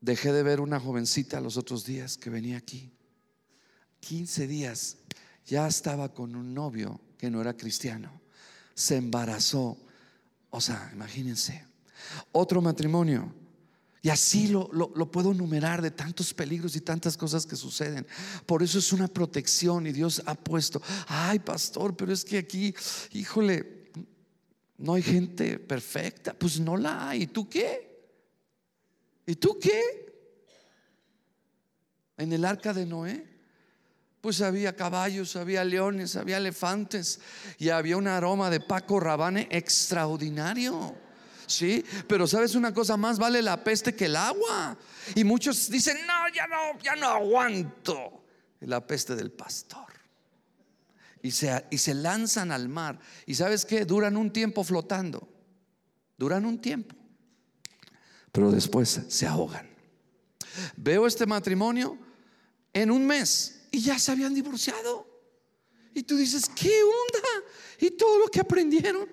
Dejé de ver una jovencita los otros días que venía aquí. 15 días ya estaba con un novio que no era cristiano. Se embarazó. O sea, imagínense. Otro matrimonio. Y así lo, lo, puedo numerar de tantos peligros y tantas cosas que suceden. Por eso es una protección y Dios ha puesto, ay pastor, pero es que aquí, híjole, no hay gente perfecta. Pues no la hay. ¿Y tú qué? ¿Y tú qué? En el arca de Noé pues había caballos, había leones, había elefantes y había un aroma de Paco Rabane extraordinario. Sí, pero sabes una cosa más vale la peste que el agua. Y muchos dicen, "No, ya no, ya no aguanto la peste del pastor." Y se, y se lanzan al mar. ¿Y sabes qué? Duran un tiempo flotando. Duran un tiempo. Pero después se ahogan. Veo este matrimonio en un mes y ya se habían divorciado. Y tú dices, ¿qué onda? Y todo lo que aprendieron.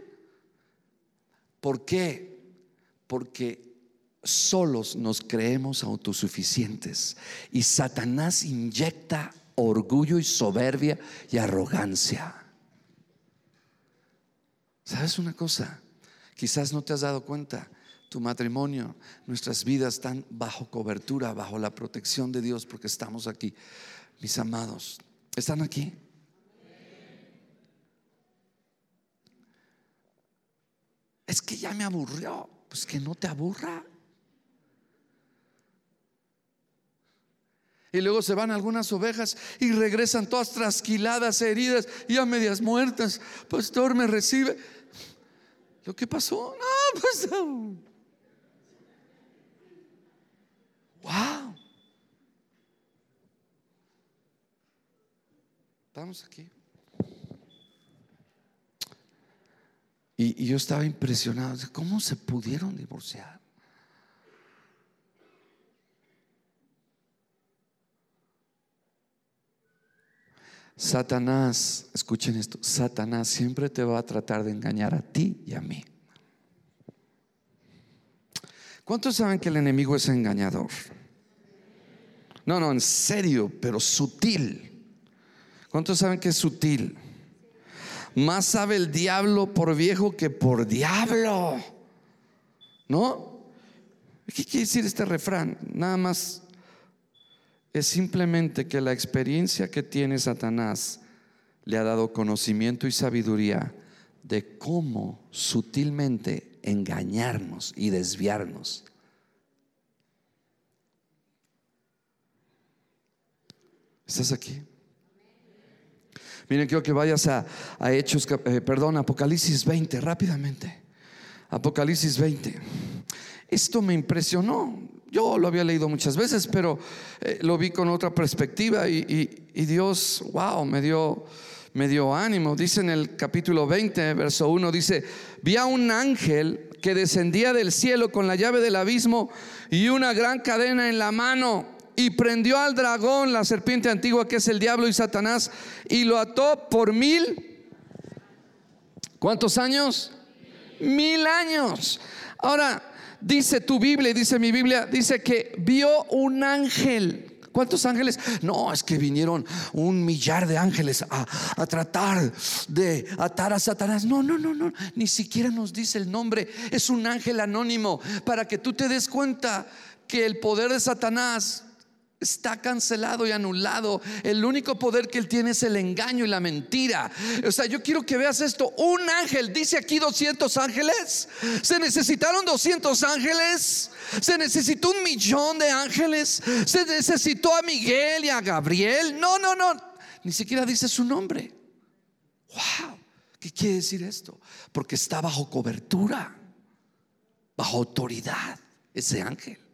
¿Por qué? Porque solos nos creemos autosuficientes y Satanás inyecta orgullo y soberbia y arrogancia. ¿Sabes una cosa? Quizás no te has dado cuenta. Tu matrimonio, nuestras vidas están bajo cobertura, bajo la protección de Dios porque estamos aquí mis amados, ¿están aquí? Es que ya me aburrió. Pues que no te aburra. Y luego se van algunas ovejas y regresan todas trasquiladas, heridas y a medias muertas. Pastor, me recibe. ¿Lo que pasó? No, pues. Wow. Estamos aquí. Y, yo estaba impresionado. ¿Cómo se pudieron divorciar? Satanás, escuchen esto, Satanás siempre te va a tratar de engañar a ti y a mí. ¿Cuántos saben que el enemigo es engañador? No, no, en serio, pero sutil. ¿Cuántos saben que es sutil? Más sabe el diablo por viejo que por diablo. ¿No? ¿Qué quiere decir este refrán? Nada más es simplemente que la experiencia que tiene Satanás le ha dado conocimiento y sabiduría de cómo sutilmente engañarnos y desviarnos. ¿Estás aquí? Miren, quiero que vayas a, Hechos, eh, perdón, Apocalipsis 20, rápidamente. Apocalipsis 20. Esto me impresionó. Yo lo había leído muchas veces, pero eh, lo vi con otra perspectiva y, Dios, wow, me dio, me dio ánimo. Dice en el capítulo 20, verso 1, dice, vi a un ángel que descendía del cielo con la llave del abismo y una gran cadena en la mano y prendió al dragón, la serpiente antigua que es el diablo y Satanás, y lo ató por mil. ¿Cuántos años? Mil años. Ahora, dice tu Biblia, dice mi Biblia, dice que vio un ángel. ¿Cuántos ángeles? No, es que vinieron un millar de ángeles a, a, tratar de atar a Satanás. No, no, no, no. Ni siquiera nos dice el nombre. Es un ángel anónimo para que tú te des cuenta que el poder de Satanás está cancelado y anulado. El único poder que él tiene es el engaño y la mentira. O sea, yo quiero que veas esto. Un ángel, dice aquí 200 ángeles. Se necesitaron 200 ángeles. Se necesitó un millón de ángeles. Se necesitó a Miguel y a Gabriel. No, no, no. Ni siquiera dice su nombre. Wow. ¿Qué quiere decir esto? Porque está bajo cobertura, bajo autoridad ese ángel.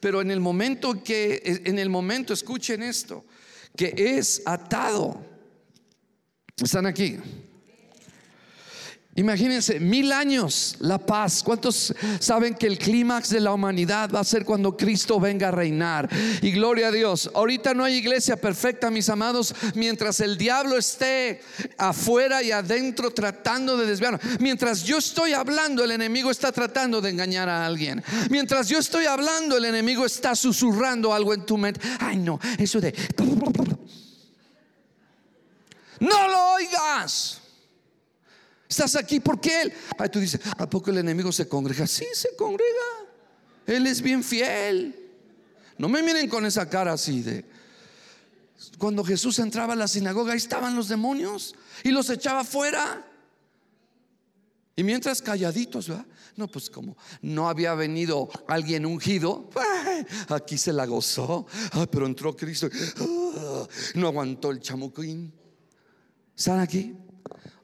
Pero en el momento que, en el momento, escuchen esto, que es atado. ¿Están aquí? Imagínense, mil años la paz. ¿Cuántos saben que el clímax de la humanidad va a ser cuando Cristo venga a reinar? Y gloria a Dios. Ahorita no hay iglesia perfecta, mis amados, mientras el diablo esté afuera y adentro tratando de desviarnos. Mientras yo estoy hablando, el enemigo está tratando de engañar a alguien. Mientras yo estoy hablando, el enemigo está susurrando algo en tu mente. Ay, no, eso de... No lo oigas. Estás aquí porque Él. Ay, tú dices, ¿a poco el enemigo se congrega? Sí, se congrega. Él es bien fiel. No me miren con esa cara así de. Cuando Jesús entraba a la sinagoga, ahí estaban los demonios y los echaba fuera. Y mientras calladitos, ¿verdad? No, pues como no había venido alguien ungido, aquí se la gozó. Ah, pero entró Cristo, ah, no aguantó el chamuquín. ¿Están aquí?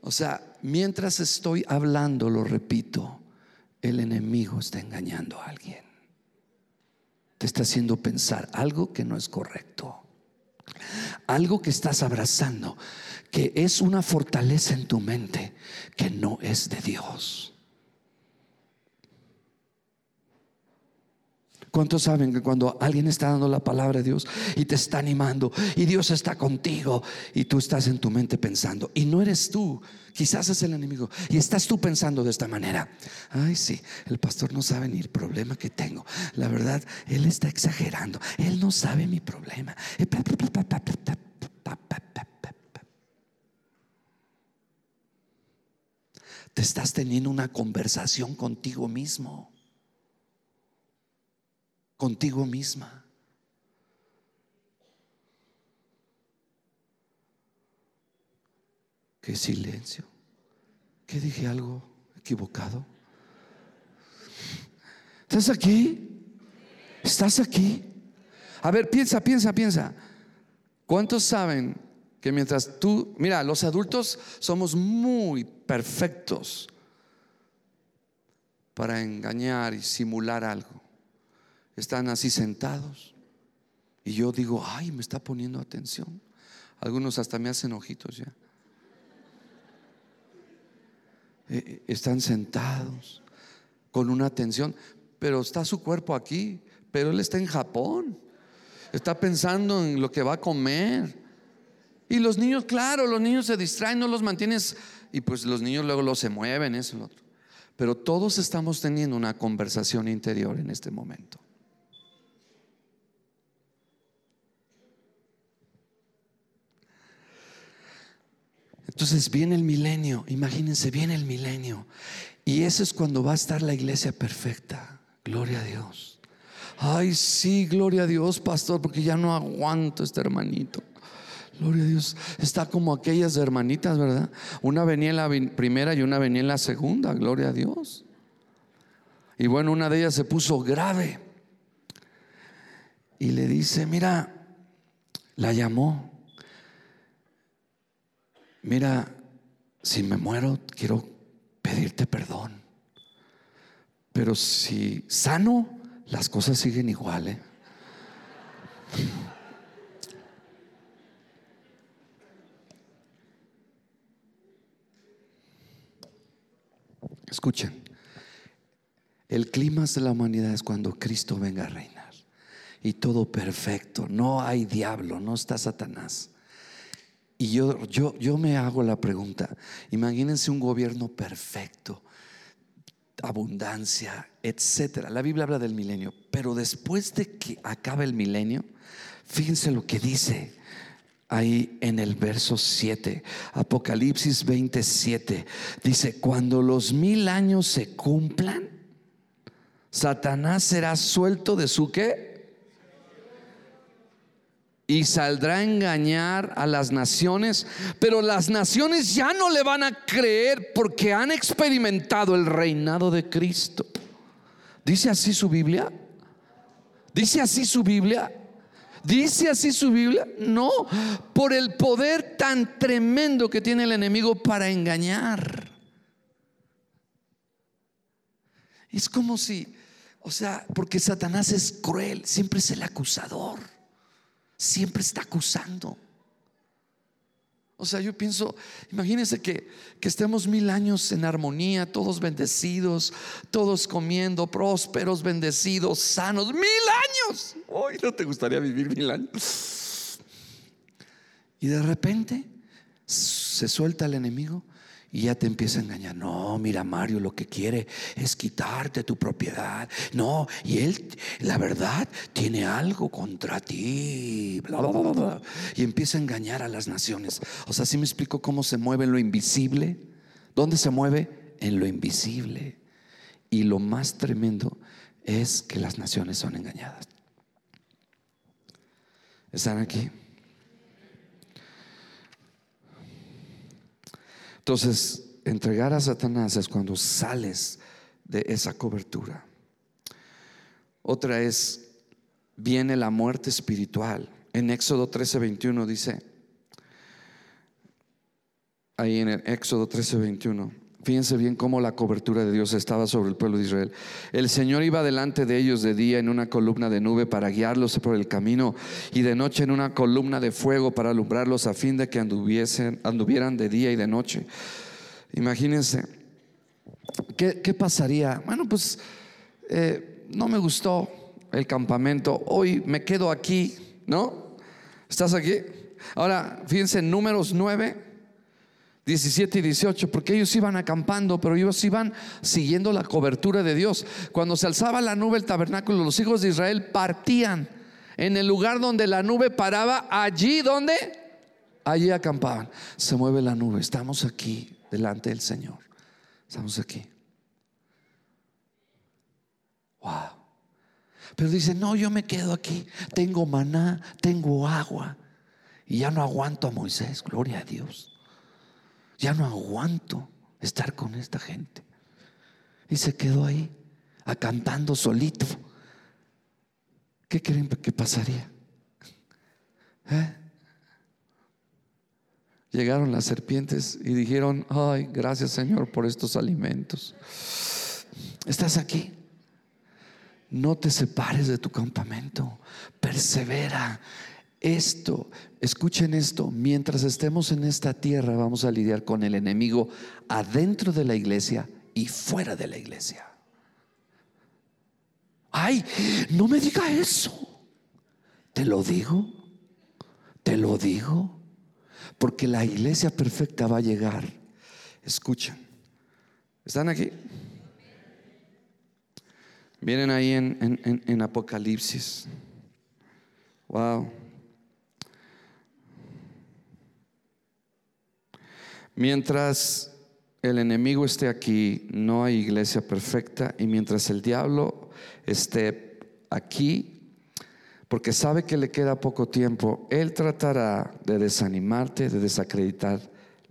O sea, mientras estoy hablando, lo repito, el enemigo está engañando a alguien. Te está haciendo pensar algo que no es correcto. Algo que estás abrazando, que es una fortaleza en tu mente, que no es de Dios. ¿Cuántos saben que cuando alguien está dando la palabra de Dios y te está animando y Dios está contigo y tú estás en tu mente pensando y no eres tú, quizás es el enemigo y estás tú pensando de esta manera, ay sí, el pastor no sabe ni el problema que tengo, la verdad, él está exagerando, él no sabe mi problema. Te estás teniendo una conversación contigo mismo contigo misma. Qué silencio. ¿Qué dije algo equivocado? ¿Estás aquí? ¿Estás aquí? A ver, piensa, piensa, piensa. ¿Cuántos saben que mientras tú, mira, los adultos somos muy perfectos para engañar y simular algo? Están así sentados. Y yo digo, ay, me está poniendo atención. Algunos hasta me hacen ojitos ya. Eh, eh, están sentados con una atención, pero está su cuerpo aquí, pero él está en Japón. Está pensando en lo que va a comer. Y los niños, claro, los niños se distraen, no los mantienes y pues los niños luego los se mueven, eso, lo otro. Pero todos estamos teniendo una conversación interior en este momento. Entonces viene el milenio, imagínense, viene el milenio. Y eso es cuando va a estar la iglesia perfecta. Gloria a Dios. Ay, sí, gloria a Dios, pastor, porque ya no aguanto este hermanito. Gloria a Dios. Está como aquellas hermanitas, ¿verdad? Una venía en la primera y una venía en la segunda. Gloria a Dios. Y bueno, una de ellas se puso grave. Y le dice, mira, la llamó mira, si me muero, quiero pedirte perdón. Pero si sano, las cosas siguen igual. ¿eh? Escuchen, el clima de la humanidad es cuando Cristo venga a reinar y todo perfecto, no hay diablo, no está Satanás. Y yo, yo, yo me hago la pregunta, imagínense un gobierno perfecto, abundancia, etcétera. La Biblia habla del milenio, pero después de que acabe el milenio, fíjense lo que dice ahí en el verso 7, Apocalipsis 27, dice, cuando los mil años se cumplan, Satanás será suelto de su qué? Y saldrá a engañar a las naciones, pero las naciones ya no le van a creer porque han experimentado el reinado de Cristo. ¿Dice así su Biblia? ¿Dice así su Biblia? ¿Dice así su Biblia? No, por el poder tan tremendo que tiene el enemigo para engañar. Es como si, o sea, porque Satanás es cruel, siempre es el acusador. Siempre está acusando. O sea, yo pienso, imagínense que, que, estemos mil años en armonía, todos bendecidos, todos comiendo, prósperos, bendecidos, sanos, mil años. Hoy no te gustaría vivir mil años. Y de repente se suelta el enemigo y ya te empieza a engañar. No, mira Mario, lo que quiere es quitarte tu propiedad. No, y él, la verdad, tiene algo contra ti. Y empieza a engañar a las naciones. O sea, si me explico cómo se mueve lo invisible? ¿Dónde se mueve? En lo invisible. Y lo más tremendo es que las naciones son engañadas. ¿Están aquí? Entonces, entregar a Satanás es cuando sales de esa cobertura. Otra es, viene la muerte espiritual. En Éxodo 13, 21 dice, ahí en el Éxodo 13, 21, fíjense bien cómo la cobertura de Dios estaba sobre el pueblo de Israel. El Señor iba delante de ellos de día en una columna de nube para guiarlos por el camino y de noche en una columna de fuego para alumbrarlos a fin de que anduviesen, anduvieran de día y de noche. Imagínense, ¿qué, pasaría? Bueno, pues eh, no me gustó el campamento, hoy me quedo aquí, ¿no? ¿Estás aquí? Ahora, fíjense, números 9 17 y 18, porque ellos iban acampando, pero ellos iban siguiendo la cobertura de Dios. Cuando se alzaba la nube el tabernáculo, los hijos de Israel partían en el lugar donde la nube paraba, allí donde, allí acampaban. Se mueve la nube, estamos aquí delante del Señor, estamos aquí. Wow. Pero dice, no, yo me quedo aquí, tengo maná, tengo agua, y ya no aguanto a Moisés, gloria a Dios. Ya no aguanto estar con esta gente. Y se quedó ahí, acampando solito. ¿Qué creen que pasaría? ¿Eh? Llegaron las serpientes y dijeron, ay, gracias Señor por estos alimentos. Estás aquí. No te separes de tu campamento. Persevera esto, escuchen esto, mientras estemos en esta tierra vamos a lidiar con el enemigo adentro de la iglesia y fuera de la iglesia. Ay, no me diga eso. Te lo digo, te lo digo, porque la iglesia perfecta va a llegar. Escuchen, ¿están aquí? Vienen ahí en, en, en Apocalipsis. Wow. Mientras el enemigo esté aquí, no hay iglesia perfecta. Y mientras el diablo esté aquí, porque sabe que le queda poco tiempo, él tratará de desanimarte, de desacreditar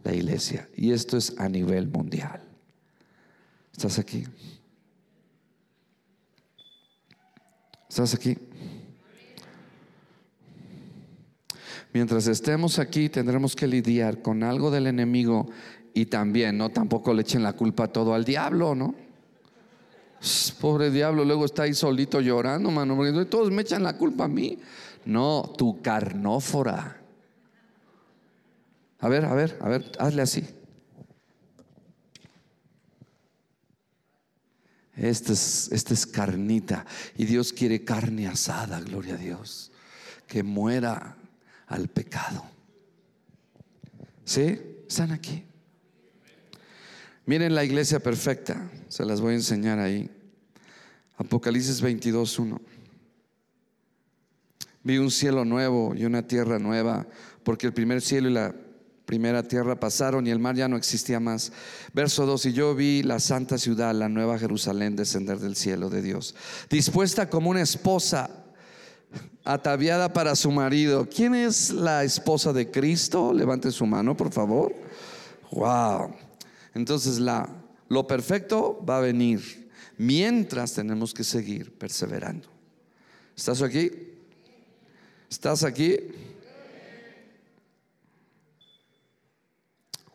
la iglesia. Y esto es a nivel mundial. ¿Estás aquí? ¿Estás aquí? Mientras estemos aquí tendremos que lidiar con algo del enemigo y también, no tampoco le echen la culpa todo al diablo, ¿no? Pobre diablo, luego está ahí solito llorando, mano, porque todos me echan la culpa a mí. No, tu carnófora. A ver, a ver, a ver, hazle así. Esta es, esta es carnita y Dios quiere carne asada, gloria a Dios. Que muera al pecado. ¿Sí? ¿Están aquí? Miren la iglesia perfecta, se las voy a enseñar ahí. Apocalipsis 22.1. Vi un cielo nuevo y una tierra nueva, porque el primer cielo y la primera tierra pasaron y el mar ya no existía más. Verso 2, y yo vi la santa ciudad, la nueva Jerusalén, descender del cielo de Dios, dispuesta como una esposa ataviada para su marido. ¿Quién es la esposa de Cristo? Levante su mano, por favor. Wow. Entonces la lo perfecto va a venir mientras tenemos que seguir perseverando. ¿Estás aquí? ¿Estás aquí?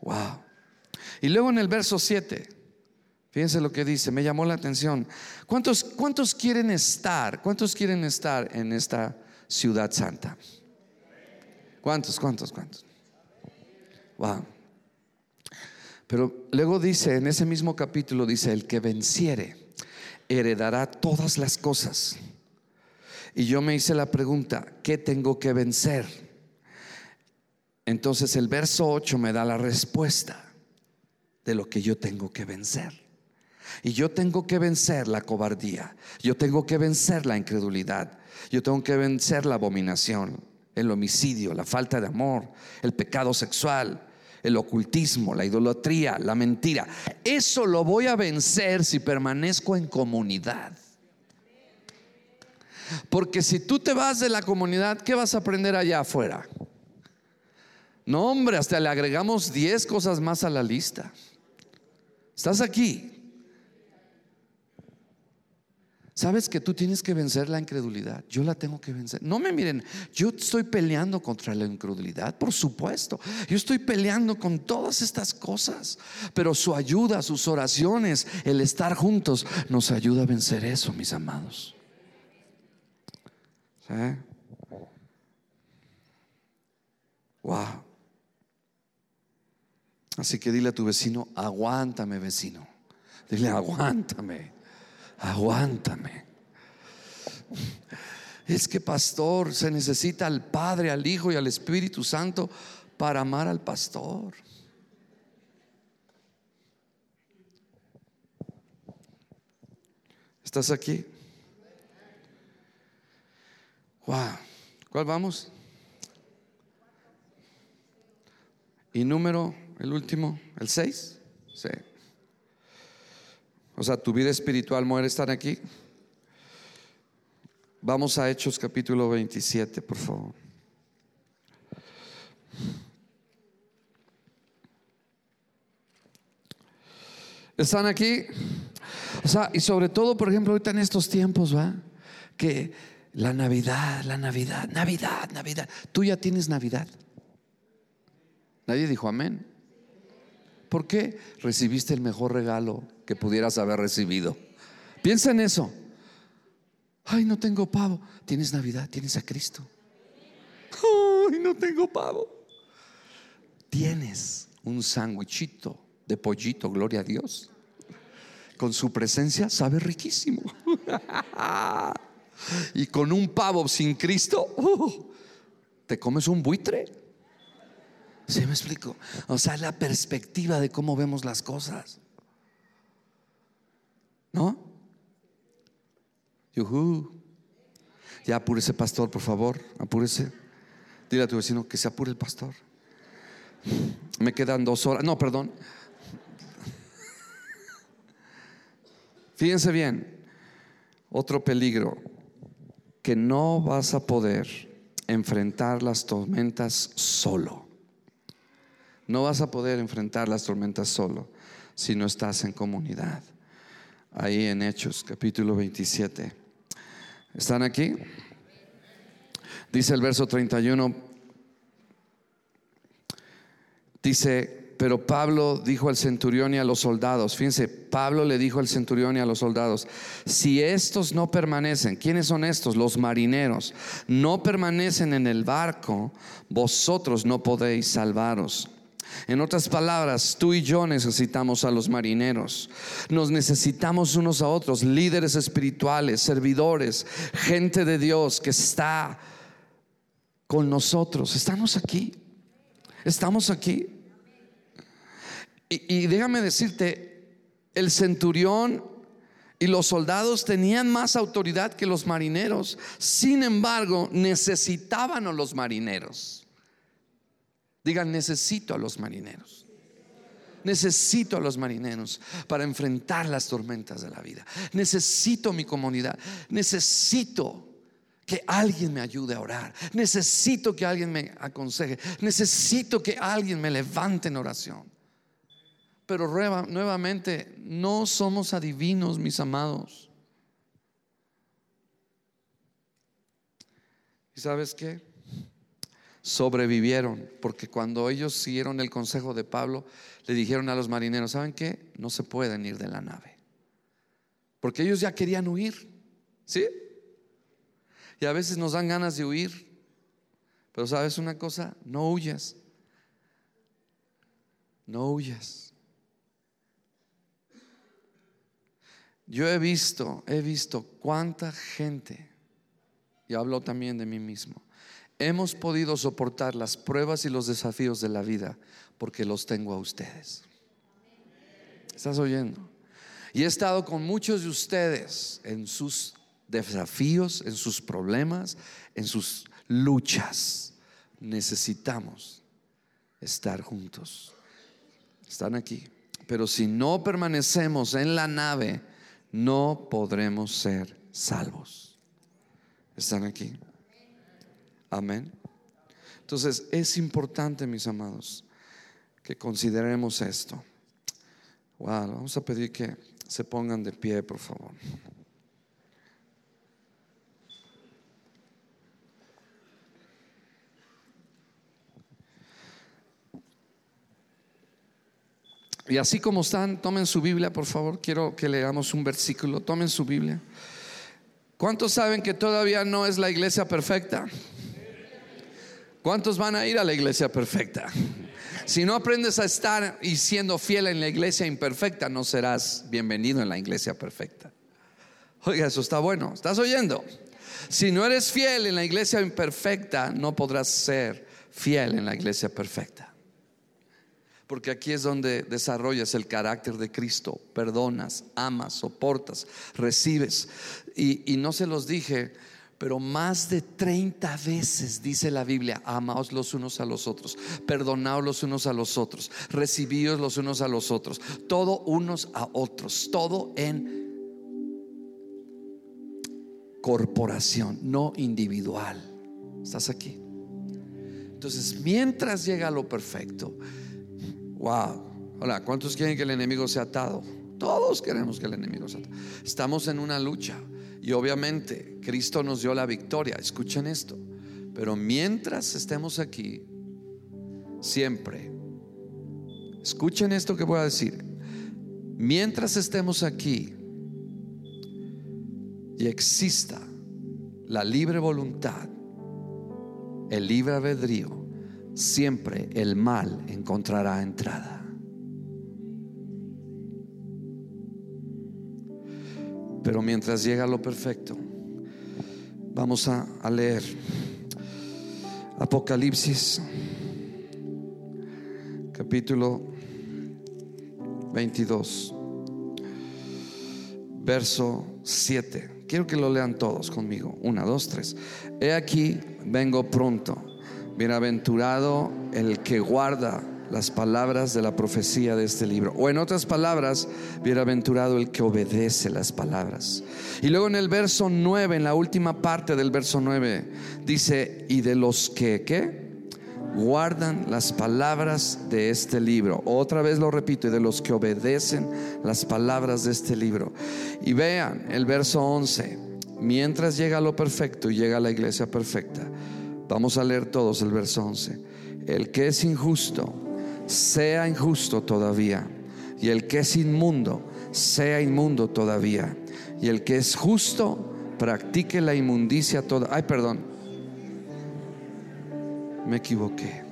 Wow. Y luego en el verso 7 Fíjense lo que dice, me llamó la atención. ¿Cuántos, ¿Cuántos quieren estar? ¿Cuántos quieren estar en esta ciudad santa? ¿Cuántos, cuántos, cuántos? Wow. Pero luego dice, en ese mismo capítulo dice, el que venciere heredará todas las cosas. Y yo me hice la pregunta, ¿qué tengo que vencer? Entonces el verso 8 me da la respuesta de lo que yo tengo que vencer. Y yo tengo que vencer la cobardía, yo tengo que vencer la incredulidad, yo tengo que vencer la abominación, el homicidio, la falta de amor, el pecado sexual, el ocultismo, la idolatría, la mentira. Eso lo voy a vencer si permanezco en comunidad. Porque si tú te vas de la comunidad, ¿qué vas a aprender allá afuera? No, hombre, hasta le agregamos 10 cosas más a la lista. Estás aquí. Sabes que tú tienes que vencer la incredulidad. Yo la tengo que vencer. No me miren, yo estoy peleando contra la incredulidad, por supuesto. Yo estoy peleando con todas estas cosas. Pero su ayuda, sus oraciones, el estar juntos, nos ayuda a vencer eso, mis amados. Wow. Así que dile a tu vecino, aguántame vecino. Dile, aguántame, aguántame. Es que pastor, se necesita al Padre, al Hijo y al Espíritu Santo para amar al pastor. ¿Estás aquí? Wow. ¿Cuál vamos? Y número el último, el 6. Sí. O sea, tu vida espiritual muere estar aquí. Vamos a Hechos capítulo 27, por favor. ¿Están aquí? O sea, y sobre todo, por ejemplo, ahorita en estos tiempos, ¿va? Que la Navidad, la Navidad, Navidad, Navidad. Tú ya tienes Navidad. Nadie dijo amén. ¿Por qué recibiste el mejor regalo que pudieras haber recibido? Piensa en eso. Ay, no tengo pavo. Tienes Navidad, tienes a Cristo. Ay, no tengo pavo. Tienes un sándwichito de pollito, gloria a Dios. Con su presencia sabe riquísimo. y con un pavo sin Cristo, uh, te comes un buitre. ¿Sí me explico? O sea, la perspectiva de cómo vemos las cosas. ¿No? Yuhu. Ya apúrese, pastor, por favor, apúrese. Dile a tu vecino que se apure el pastor. Me quedan dos horas. No, perdón. Fíjense bien, otro peligro, que no vas a poder enfrentar las tormentas solo. No vas a poder enfrentar las tormentas solo si no estás en comunidad. Ahí en Hechos, capítulo 27. ¿Están aquí? Dice el verso 31. Dice, pero Pablo dijo al centurión y a los soldados, fíjense, Pablo le dijo al centurión y a los soldados, si estos no permanecen, ¿quiénes son estos? Los marineros, no permanecen en el barco, vosotros no podéis salvaros. En otras palabras, tú y yo necesitamos a los marineros. Nos necesitamos unos a otros, líderes espirituales, servidores, gente de Dios que está con nosotros. Estamos aquí. Estamos aquí. Y, déjame decirte, el centurión y los soldados tenían más autoridad que los marineros. Sin embargo, necesitaban a los marineros. Digan, necesito a los marineros. Necesito a los marineros para enfrentar las tormentas de la vida. Necesito mi comunidad. Necesito que alguien me ayude a orar. Necesito que alguien me aconseje. Necesito que alguien me levante en oración. Pero nuevamente, no somos adivinos, mis amados. ¿Y sabes qué? Sobrevivieron, porque cuando ellos siguieron el consejo de Pablo, le dijeron a los marineros, ¿saben qué? No se pueden ir de la nave, porque ellos ya querían huir, ¿sí? Y a veces nos dan ganas de huir, Pero sabes una cosa, no huyas. No huyas. Yo he visto, he visto cuánta gente, y hablo también de mí mismo, hemos podido soportar las pruebas y los desafíos de la vida porque los tengo a ustedes. ¿Estás oyendo? Y he estado con muchos de ustedes en sus desafíos, en sus problemas, en sus luchas. Necesitamos estar juntos. Están aquí. Pero si no permanecemos en la nave, no podremos ser salvos. ¿Están aquí? Amén. Entonces es importante, mis amados, que consideremos esto. Wow, vamos a pedir que se pongan de pie, por favor. Y así como están, tomen su Biblia, por favor. Quiero que leamos un versículo. Tomen su Biblia. ¿Cuántos saben que todavía no es la iglesia perfecta? ¿Cuántos van a ir a la iglesia perfecta? Si no aprendes a estar y siendo fiel en la iglesia imperfecta, no serás bienvenido en la iglesia perfecta. Oiga, eso está bueno. ¿Estás oyendo? Si no eres fiel en la iglesia imperfecta, no podrás ser fiel en la iglesia perfecta porque aquí es donde desarrollas el carácter de Cristo, perdonas, amas, soportas, recibes. Y, no se los dije, pero más de 30 veces dice la Biblia, amaos los unos a los otros, perdonaos los unos a los otros, recibíos los unos a los otros, todo unos a otros, todo en corporación, no individual. ¿Estás aquí? Entonces, mientras llega lo perfecto, Wow. Hola, ¿cuántos quieren que el enemigo sea atado? Todos queremos que el enemigo sea atado. Estamos en una lucha y obviamente Cristo nos dio la victoria. Escuchen esto. Pero mientras estemos aquí, siempre, escuchen esto que voy a decir. Mientras estemos aquí y exista la libre voluntad, el libre albedrío, siempre el mal encontrará entrada. Pero mientras llega lo perfecto, vamos a, leer Apocalipsis capítulo 22, verso 7. Quiero que lo lean todos conmigo. Una, dos, tres. He aquí, vengo pronto. Bienaventurado el que guarda las palabras de la profecía de este libro. O en otras palabras, bienaventurado el que obedece las palabras. Y luego en el verso 9, en la última parte del verso 9, dice, y de los que, ¿qué? Guardan las palabras de este libro. Otra vez lo repito, y de los que obedecen las palabras de este libro. Y vean el verso 11, mientras llega lo perfecto y llega la iglesia perfecta Vamos a leer todos el verso 11. El que es injusto, sea injusto todavía. Y el que es inmundo, sea inmundo todavía. Y el que es justo, practique la inmundicia toda. Ay, perdón. Me equivoqué.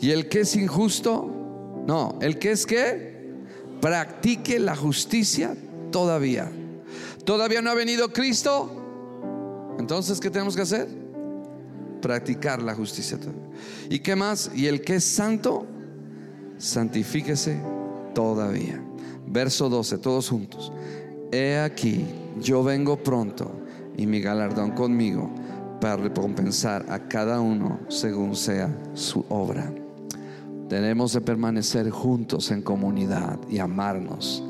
Y el que es injusto, no, el que es que practique la justicia todavía. Todavía no ha venido Cristo. Entonces, ¿qué tenemos que hacer? Practicar la justicia. ¿Y qué más? Y el que es santo, santifíquese todavía. Verso 12, todos juntos. He aquí, yo vengo pronto y mi galardón conmigo para recompensar a cada uno según sea su obra. Tenemos de permanecer juntos en comunidad y amarnos